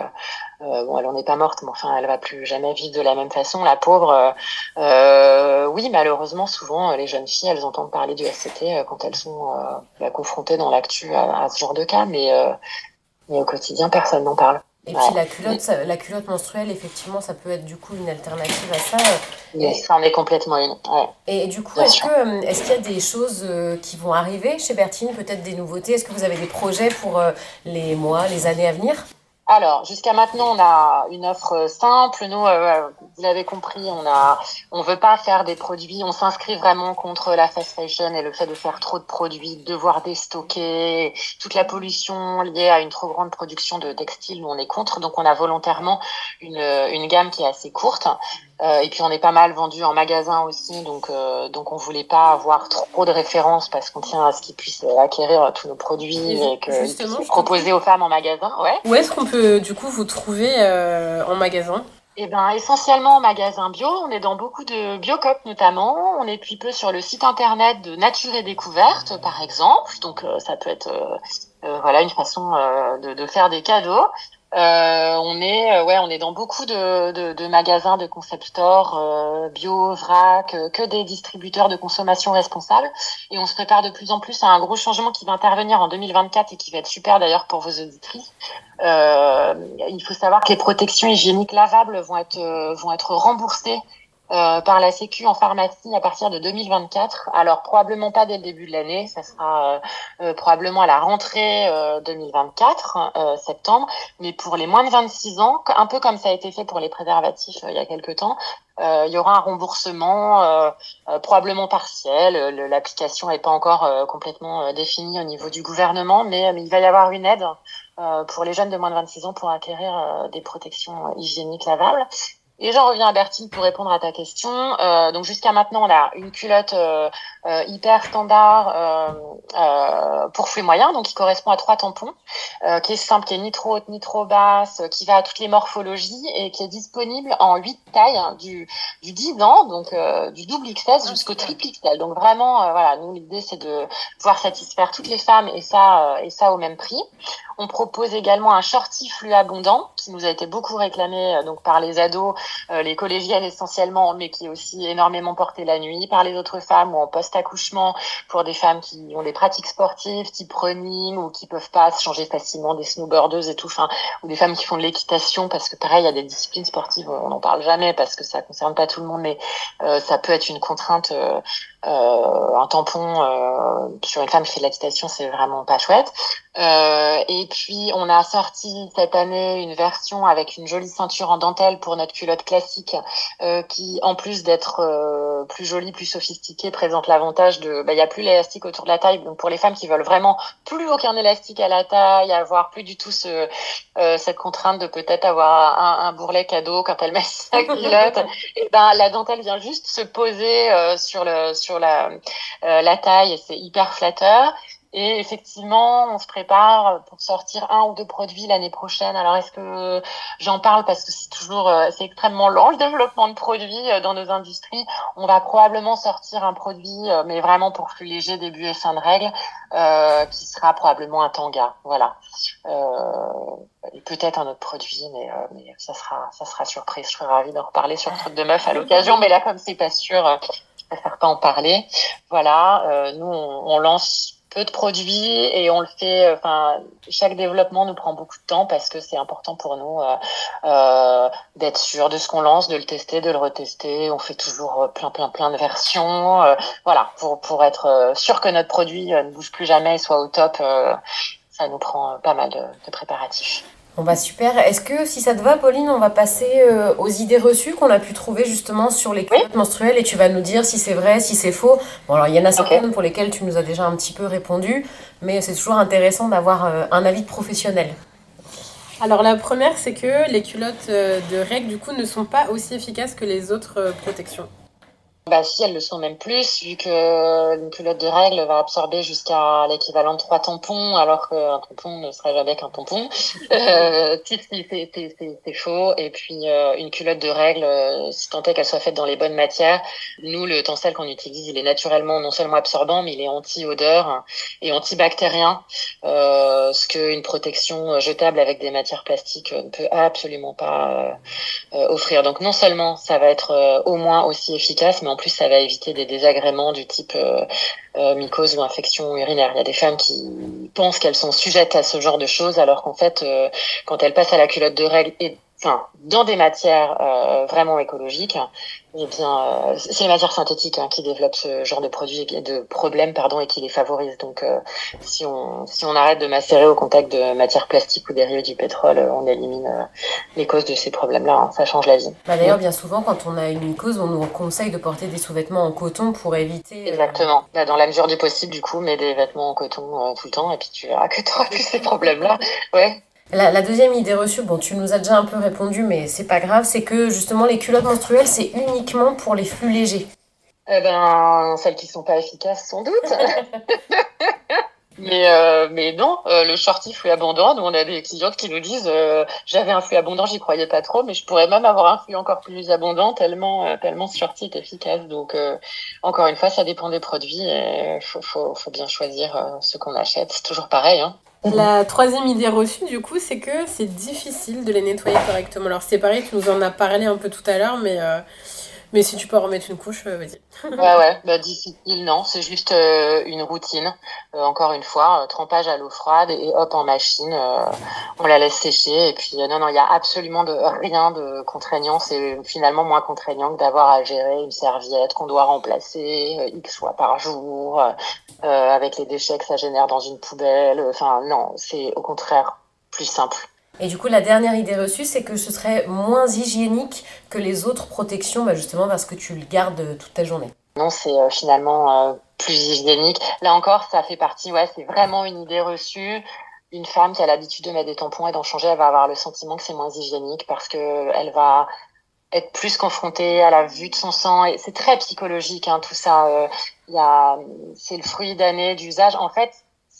Euh, bon, elle en est pas morte, mais enfin, elle va plus jamais vivre de la même façon. La pauvre, euh, oui, malheureusement, souvent, les jeunes filles, elles entendent parler du SCT quand elles sont bah, confrontées dans l'actu à, à, ce genre de cas, mais mais au quotidien, personne n'en parle. Et puis la culotte, la culotte menstruelle, effectivement, ça peut être du coup une alternative à ça. Oui, ça en est complètement une. Et, du coup, est-ce qu'il y a des choses euh, qui vont arriver chez Bertine, peut-être des nouveautés? Est-ce que vous avez des projets pour euh, les mois, les années à venir? Alors, jusqu'à maintenant, on a une offre simple. Nous, euh, vous l'avez compris, on a, on veut pas faire des produits. On s'inscrit vraiment contre la fast fashion et le fait de faire trop de produits, de devoir déstocker, toute la pollution liée à une trop grande production de textiles. On est contre. Donc, on a volontairement une, une gamme qui est assez courte. Euh, et puis, on est pas mal vendu en magasin aussi. Donc, euh, donc, on voulait pas avoir trop de références parce qu'on tient à ce qu'ils puissent acquérir tous nos produits et, que proposer aux femmes en magasin. Ouais. Où est-ce qu'on peut du coup vous trouver euh, en magasin? Eh ben, essentiellement en magasin bio. On est dans beaucoup de biocop notamment. On est puis peu sur le site internet de Nature et Découverte, par exemple. Donc, euh, ça peut être euh, voilà une façon de, faire des cadeaux. Euh, on est euh, ouais on est dans beaucoup de, de, de magasins de concept store euh, bio vrac euh, que des distributeurs de consommation responsables. Et on se prépare de plus en plus à un gros changement qui va intervenir en 2024 et qui va être super d'ailleurs pour vos auditrices. Il faut savoir que les protections hygiéniques lavables vont être vont être remboursées euh, par la Sécu en pharmacie à partir de 2024. Alors probablement pas dès le début de l'année, ça sera euh, euh, probablement à la rentrée 2024, septembre. Mais pour les moins de 26 ans, un peu comme ça a été fait pour les préservatifs il y a quelques temps, il y aura un remboursement probablement partiel. L'application n'est pas encore complètement définie au niveau du gouvernement, mais, mais, il va y avoir une aide pour les jeunes de moins de 26 ans pour acquérir des protections hygiéniques lavables. Et j'en reviens à Bertine pour répondre à ta question. Euh, donc jusqu'à maintenant, on a une culotte euh, euh, hyper standard euh, euh, pour flux moyen, donc qui correspond à trois tampons, euh, qui est simple, qui est ni trop haute ni trop basse, qui va à toutes les morphologies et qui est disponible en huit tailles, hein, du, du 10 ans, donc du double XS ah, jusqu'au triple XL. Donc vraiment, voilà, nous l'idée c'est de pouvoir satisfaire toutes les femmes et ça et ça au même prix. On propose également un shorty flux abondant qui nous a été beaucoup réclamé donc par les ados les collégiennes essentiellement, mais qui est aussi énormément porté la nuit par les autres femmes ou en post-accouchement pour des femmes qui ont des pratiques sportives type running ou qui peuvent pas se changer facilement, des snowboardeuses et tout, enfin, ou des femmes qui font de l'équitation parce que pareil, il y a des disciplines sportives, on n'en parle jamais parce que ça concerne pas tout le monde, mais euh, ça peut être une contrainte euh, euh, un tampon euh, sur une femme qui fait de l'équitation, c'est vraiment pas chouette. Euh, et puis on a sorti cette année une version avec une jolie ceinture en dentelle pour notre culotte classique, euh, qui en plus d'être euh, plus jolie, plus sophistiquée, présente l'avantage de, bah, il y a plus l'élastique autour de la taille. Donc pour les femmes qui veulent vraiment plus aucun élastique à la taille, avoir plus du tout ce, euh, cette contrainte de peut-être avoir un, un, bourrelet cadeau quand elle met sa culotte, et ben la dentelle vient juste se poser sur le sur sur la, euh, taille et c'est hyper flatteur. Et effectivement, on se prépare pour sortir un ou deux produits l'année prochaine. Alors, est-ce que j'en parle? Parce que c'est toujours, euh, c'est extrêmement lent le développement de produits euh, dans nos industries. On va probablement sortir un produit, mais vraiment pour plus léger début et fin de règle, qui sera probablement un tanga. Voilà. Euh, peut-être un autre produit, mais, ça sera, ça sera surprise. Je serais ravie d'en reparler sur Truc de Meuf à l'occasion. Mais là, comme c'est pas sûr, préfère pas en parler. Voilà, euh, nous on, lance peu de produits et on le fait. Euh, enfin, chaque développement nous prend beaucoup de temps parce que c'est important pour nous euh, euh, d'être sûr de ce qu'on lance, de le tester, de le retester. On fait toujours plein, plein, plein de versions. Euh, voilà, pour pour être sûr que notre produit ne bouge plus jamais, soit au top. ça nous prend pas mal de, de préparatifs. Bon bah super. Est-ce que si ça te va, Pauline, on va passer euh, aux idées reçues qu'on a pu trouver justement sur les culottes menstruelles et tu vas nous dire si c'est vrai, si c'est faux. Bon alors il y en a certaines pour lesquelles tu nous as déjà un petit peu répondu, mais c'est toujours intéressant d'avoir euh, un avis de professionnel. Alors la première, c'est que les culottes euh, de règles du coup ne sont pas aussi efficaces que les autres protections. Bah si, elles le sont même plus, vu que une culotte de règle va absorber jusqu'à l'équivalent de trois tampons, alors qu'un tampon ne serait jamais qu'un tampon. euh, c'est faux. Et puis euh, une culotte de règle, euh, si tant est qu'elle soit faite dans les bonnes matières, nous, le tencel qu'on utilise, il est naturellement non seulement absorbant, mais il est anti-odeur et antibactérien, euh, ce qu'une protection jetable avec des matières plastiques ne peut absolument pas euh, offrir. Donc non seulement ça va être au moins aussi efficace, mais en plus, ça va éviter des désagréments du type euh, euh, mycose ou infection urinaire. Il y a des femmes qui pensent qu'elles sont sujettes à ce genre de choses, alors qu'en fait, euh, quand elles passent à la culotte de règle et enfin, dans des matières vraiment écologiques, eh bien, euh, c'est les matières synthétiques hein, qui développent ce genre de produits et de problèmes, pardon, et qui les favorisent. Donc, euh, si on si on arrête de macérer au contact de matières plastiques ou dérivées du pétrole, on élimine les causes de ces problèmes-là. Hein. ça change la vie. Bah, D'ailleurs, bien souvent, quand on a une cause, on nous conseille de porter des sous-vêtements en coton pour éviter. Exactement. Bah, dans la mesure du possible, du coup, mets des vêtements en coton tout le temps, et puis tu verras que tu auras plus ces problèmes-là. Ouais. La, deuxième idée reçue, bon, tu nous as déjà un peu répondu, mais c'est pas grave, c'est que justement les culottes menstruelles, c'est uniquement pour les flux légers. Eh ben, celles qui sont pas efficaces, sans doute. mais, euh, mais non, euh, le shorty flux abondant, nous on a des clientes qui nous disent euh, j'avais un flux abondant, j'y croyais pas trop, mais je pourrais même avoir un flux encore plus abondant tellement, tellement ce shorty est efficace. Donc, encore une fois, ça dépend des produits il faut, faut, faut, bien choisir ce qu'on achète. C'est toujours pareil. Hein. La troisième idée reçue, du coup, c'est que c'est difficile de les nettoyer correctement. Alors, c'est pareil, tu nous en as parlé un peu tout à l'heure, mais, euh, mais si tu peux remettre une couche, euh, vas-y. ouais, ouais, bah, difficile, non, c'est juste euh, une routine. encore une fois, trempage à l'eau froide et hop en machine, on la laisse sécher. Et puis, non, non, il n'y a absolument de, rien de contraignant. C'est finalement moins contraignant que d'avoir à gérer une serviette qu'on doit remplacer X fois par jour, euh, avec les déchets que ça génère dans une poubelle. Enfin, non, c'est au contraire plus simple. Et du coup, la dernière idée reçue, c'est que ce serait moins hygiénique que les autres protections, bah justement parce que tu le gardes toute ta journée. Non, c'est euh, finalement euh, plus hygiénique. Là encore, ça fait partie, ouais, c'est vraiment une idée reçue. Une femme qui a l'habitude de mettre des tampons et d'en changer, elle va avoir le sentiment que c'est moins hygiénique parce que elle va être plus confrontée à la vue de son sang. Et c'est très psychologique, hein, tout ça. Euh, c'est le fruit d'années d'usage. En fait,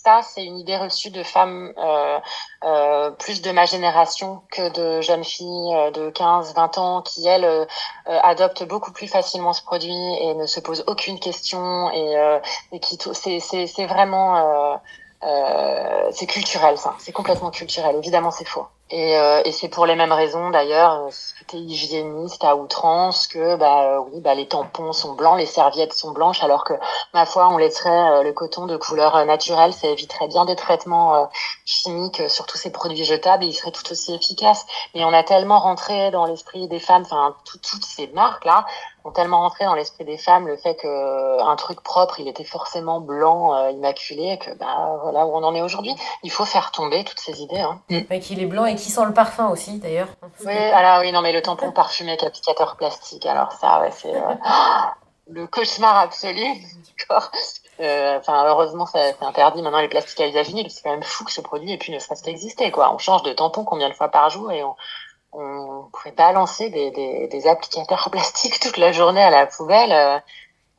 ça, c'est une idée reçue de femmes euh, euh, plus de ma génération que de jeunes filles euh, de 15, 20 ans qui, elles, adoptent beaucoup plus facilement ce produit et ne se posent aucune question et, et qui, c'est vraiment, c'est culturel, ça. C'est complètement culturel. Évidemment, c'est faux. Et, euh, et c'est pour les mêmes raisons d'ailleurs, c'était hygiéniste à outrance que bah euh, oui bah les tampons sont blancs, les serviettes sont blanches, alors que ma foi on laisserait euh, le coton de couleur naturelle, ça éviterait bien des traitements chimiques sur tous ces produits jetables et il serait tout aussi efficace. Mais on a tellement rentré dans l'esprit des femmes, enfin toutes ces marques là ont tellement rentré dans l'esprit des femmes le fait que un truc propre il était forcément blanc immaculé que bah voilà où on en est aujourd'hui. Il faut faire tomber toutes ces idées. Hein. qu'il est blanc et qui sent le parfum aussi, d'ailleurs. Oui, alors oui, non, mais le tampon parfumé avec applicateur plastique, alors ça, ouais, c'est euh, le cauchemar absolu. Euh, enfin, heureusement, c'est interdit maintenant les plastiques à usage unique. C'est quand même fou que ce produit ait pu ne serait-ce qu'exister, quoi. On change de tampon combien de fois par jour et on, on pourrait balancer des, des, des applicateurs plastiques toute la journée à la poubelle.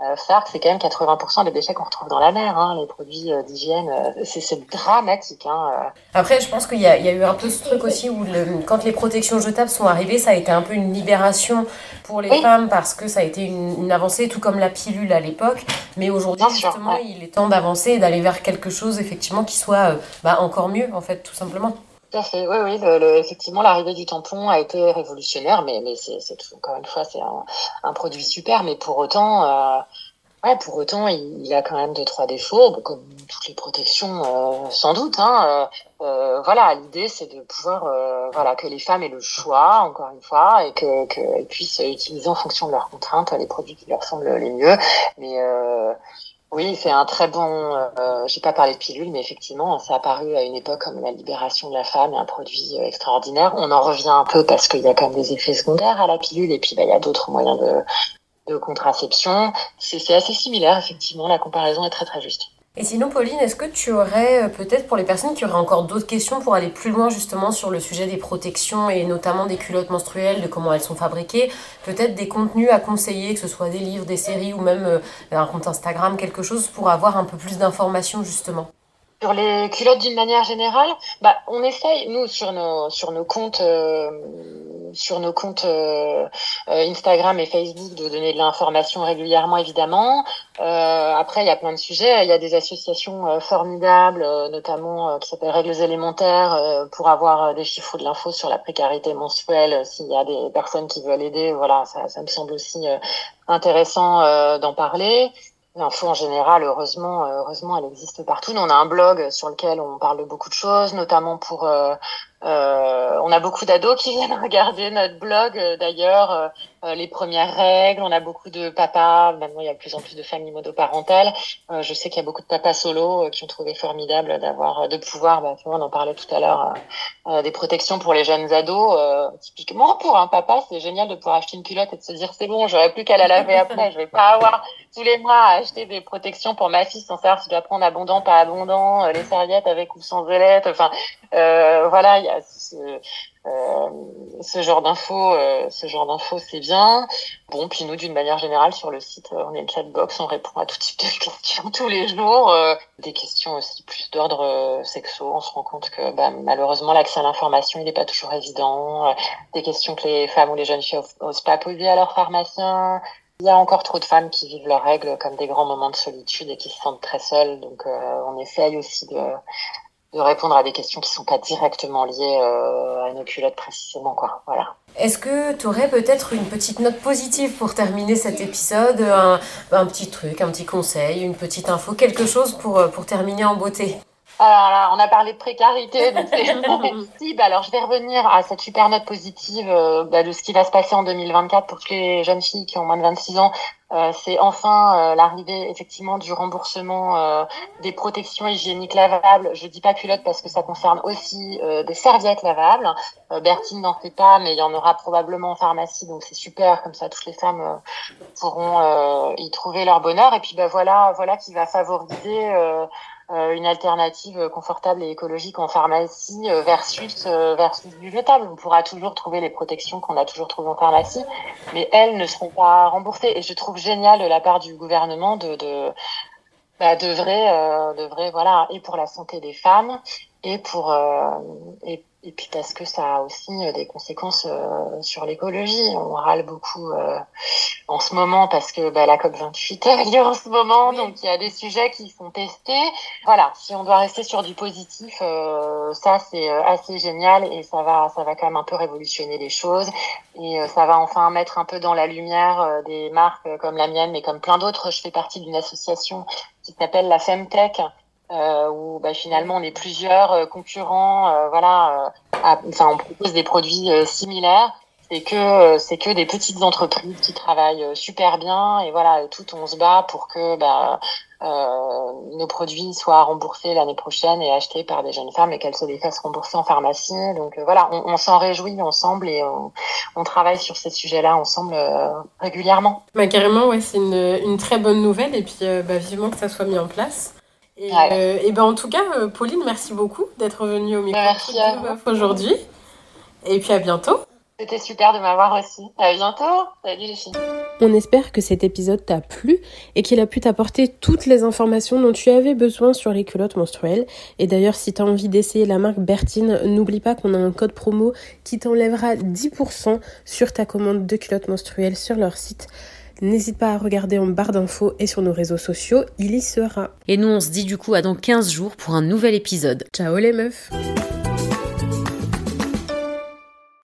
Euh, euh, c'est quand même 80% des déchets qu'on retrouve dans la mer, hein, les produits euh, d'hygiène. Euh, c'est dramatique. Hein, euh. Après, je pense qu'il y, y, a eu un peu ce truc aussi où le, quand les protections jetables sont arrivées, ça a été un peu une libération pour les femmes parce que ça a été une, une, avancée, tout comme la pilule à l'époque. Mais aujourd'hui, justement, il est temps d'avancer et d'aller vers quelque chose effectivement qui soit bah, encore mieux, en fait, tout simplement. Tout à fait, oui, oui. Le, effectivement, l'arrivée du tampon a été révolutionnaire, mais, mais c'est, encore une fois, c'est un, un, produit super, mais pour autant, euh, ouais, pour autant, il, il, a quand même deux trois défauts, comme toutes les protections, euh, sans doute. Hein, euh, euh voilà, l'idée, c'est de pouvoir, euh, voilà, que les femmes aient le choix, encore une fois, et que qu'elles puissent utiliser en fonction de leurs contraintes les produits qui leur semblent les mieux, mais oui, c'est un très bon. Euh, J'ai pas parlé de pilule, mais effectivement, ça a apparu à une époque comme la libération de la femme, un produit euh, extraordinaire. On en revient un peu parce qu'il y a quand même des effets secondaires à la pilule, et puis bah, il y a d'autres moyens de, de contraception. C'est assez similaire, effectivement. La comparaison est très très juste. Et sinon, Pauline, est-ce que tu aurais euh, peut-être pour les personnes qui auraient encore d'autres questions pour aller plus loin justement sur le sujet des protections et notamment des culottes menstruelles, de comment elles sont fabriquées, peut-être des contenus à conseiller, que ce soit des livres, des séries ou même euh, un compte Instagram, quelque chose pour avoir un peu plus d'informations justement? Sur les culottes d'une manière générale, bah, on essaye, nous, sur nos, sur nos comptes, euh, sur nos comptes euh, euh, Instagram et Facebook, de donner de l'information régulièrement, évidemment. après, il y a plein de sujets. Il y a des associations formidables, notamment qui s'appellent Règles élémentaires, pour avoir des chiffres ou de l'info sur la précarité menstruelle. S'il y a des personnes qui veulent aider, voilà, ça, ça me semble aussi intéressant d'en parler. L'info en général, heureusement, euh, heureusement, elle existe partout. Nous, on a un blog sur lequel on parle de beaucoup de choses, notamment pour euh, Euh, on a beaucoup d'ados qui viennent regarder notre blog euh, d'ailleurs, euh, euh, les premières règles. On a beaucoup de papas. Maintenant, il y a de plus en plus de familles monoparentales. je sais qu'il y a beaucoup de papas solo qui ont trouvé formidable d'avoir, de pouvoir, bah, on en parlait tout à l'heure, des protections pour les jeunes ados. typiquement, pour un papa, c'est génial de pouvoir acheter une culotte et de se dire c'est bon, j'aurai plus qu'à la laver après. Je vais pas avoir tous les mois à acheter des protections pour ma fille sans savoir si je dois prendre abondant, pas abondant, les serviettes avec ou sans ailettes. Enfin, voilà, il y a ce, euh, ce genre d'infos, euh, ce genre d'infos, c'est bien. Bon, puis nous, d'une manière générale, sur le site, euh, on est une chatbox, on répond à tout type de questions tous les jours. des questions aussi plus d'ordre sexo. On se rend compte que bah, malheureusement, l'accès à l'information, il n'est pas toujours évident. des questions que les femmes ou les jeunes filles n'osent pas poser à leur pharmacien. Il y a encore trop de femmes qui vivent leurs règles comme des grands moments de solitude et qui se sentent très seules. Donc, on essaye aussi de de répondre à des questions qui sont pas directement liées euh, à nos culottes précisément quoi. Voilà. Est-ce que tu aurais peut-être une petite note positive pour terminer cet épisode un, un, petit truc un petit conseil une petite info quelque chose pour euh, pour terminer en beauté? Alors là, on a parlé de précarité, donc c'est possible. Alors, je vais revenir à cette super note positive euh, bah, de ce qui va se passer en 2024 pour toutes les jeunes filles qui ont moins de 26 ans. Euh, c'est enfin euh, l'arrivée effectivement du remboursement des protections hygiéniques lavables. Je dis pas culottes parce que ça concerne aussi des serviettes lavables. Bertine n'en fait pas, mais il y en aura probablement en pharmacie, donc c'est super. Comme ça, toutes les femmes pourront y trouver leur bonheur. Et puis, bah voilà, voilà qui va favoriser euh, une alternative confortable et écologique en pharmacie euh, versus euh, versus du jetable. On pourra toujours trouver les protections qu'on a toujours trouvées en pharmacie, mais elles ne seront pas remboursées. Et je trouve génial de la part du gouvernement de de bah, de vrai de vrai voilà et pour la santé des femmes et pour et et puis parce que ça a aussi euh, des conséquences euh, sur l'écologie. On râle beaucoup euh, en ce moment parce que bah, la COP28 a lieu en ce moment, donc il y a des sujets qui sont testés. Voilà, si on doit rester sur du positif, ça c'est assez génial et ça va, ça va quand même un peu révolutionner les choses et ça va enfin mettre un peu dans la lumière des marques comme la mienne, mais comme plein d'autres. Je fais partie d'une association qui s'appelle la Femtech euh, où bah, finalement on est plusieurs euh, concurrents, euh, voilà, enfin on propose des produits similaires. C'est que c'est que des petites entreprises qui travaillent super bien et voilà, tout on se bat pour que bah, nos produits soient remboursés l'année prochaine et achetés par des jeunes femmes et qu'elles se les fassent rembourser en pharmacie. Donc voilà, on, s'en réjouit ensemble et on, on, travaille sur ces sujets-là ensemble régulièrement. Bah, carrément, ouais, c'est une, une, très bonne nouvelle et puis bah, vivement que ça soit mis en place. Et, euh, et ben en tout cas, euh, Pauline, merci beaucoup d'être venue au micro aujourd'hui. Et puis à bientôt. C'était super de m'avoir aussi. À bientôt. Salut les filles. On espère que cet épisode t'a plu et qu'il a pu t'apporter toutes les informations dont tu avais besoin sur les culottes menstruelles. Et d'ailleurs, si tu as envie d'essayer la marque Bertine, n'oublie pas qu'on a un code promo qui t'enlèvera 10% sur ta commande de culottes menstruelles sur leur site. N'hésite pas à regarder en barre d'infos et sur nos réseaux sociaux, il y sera. Et nous, on se dit du coup à dans 15 jours pour un nouvel épisode. Ciao les meufs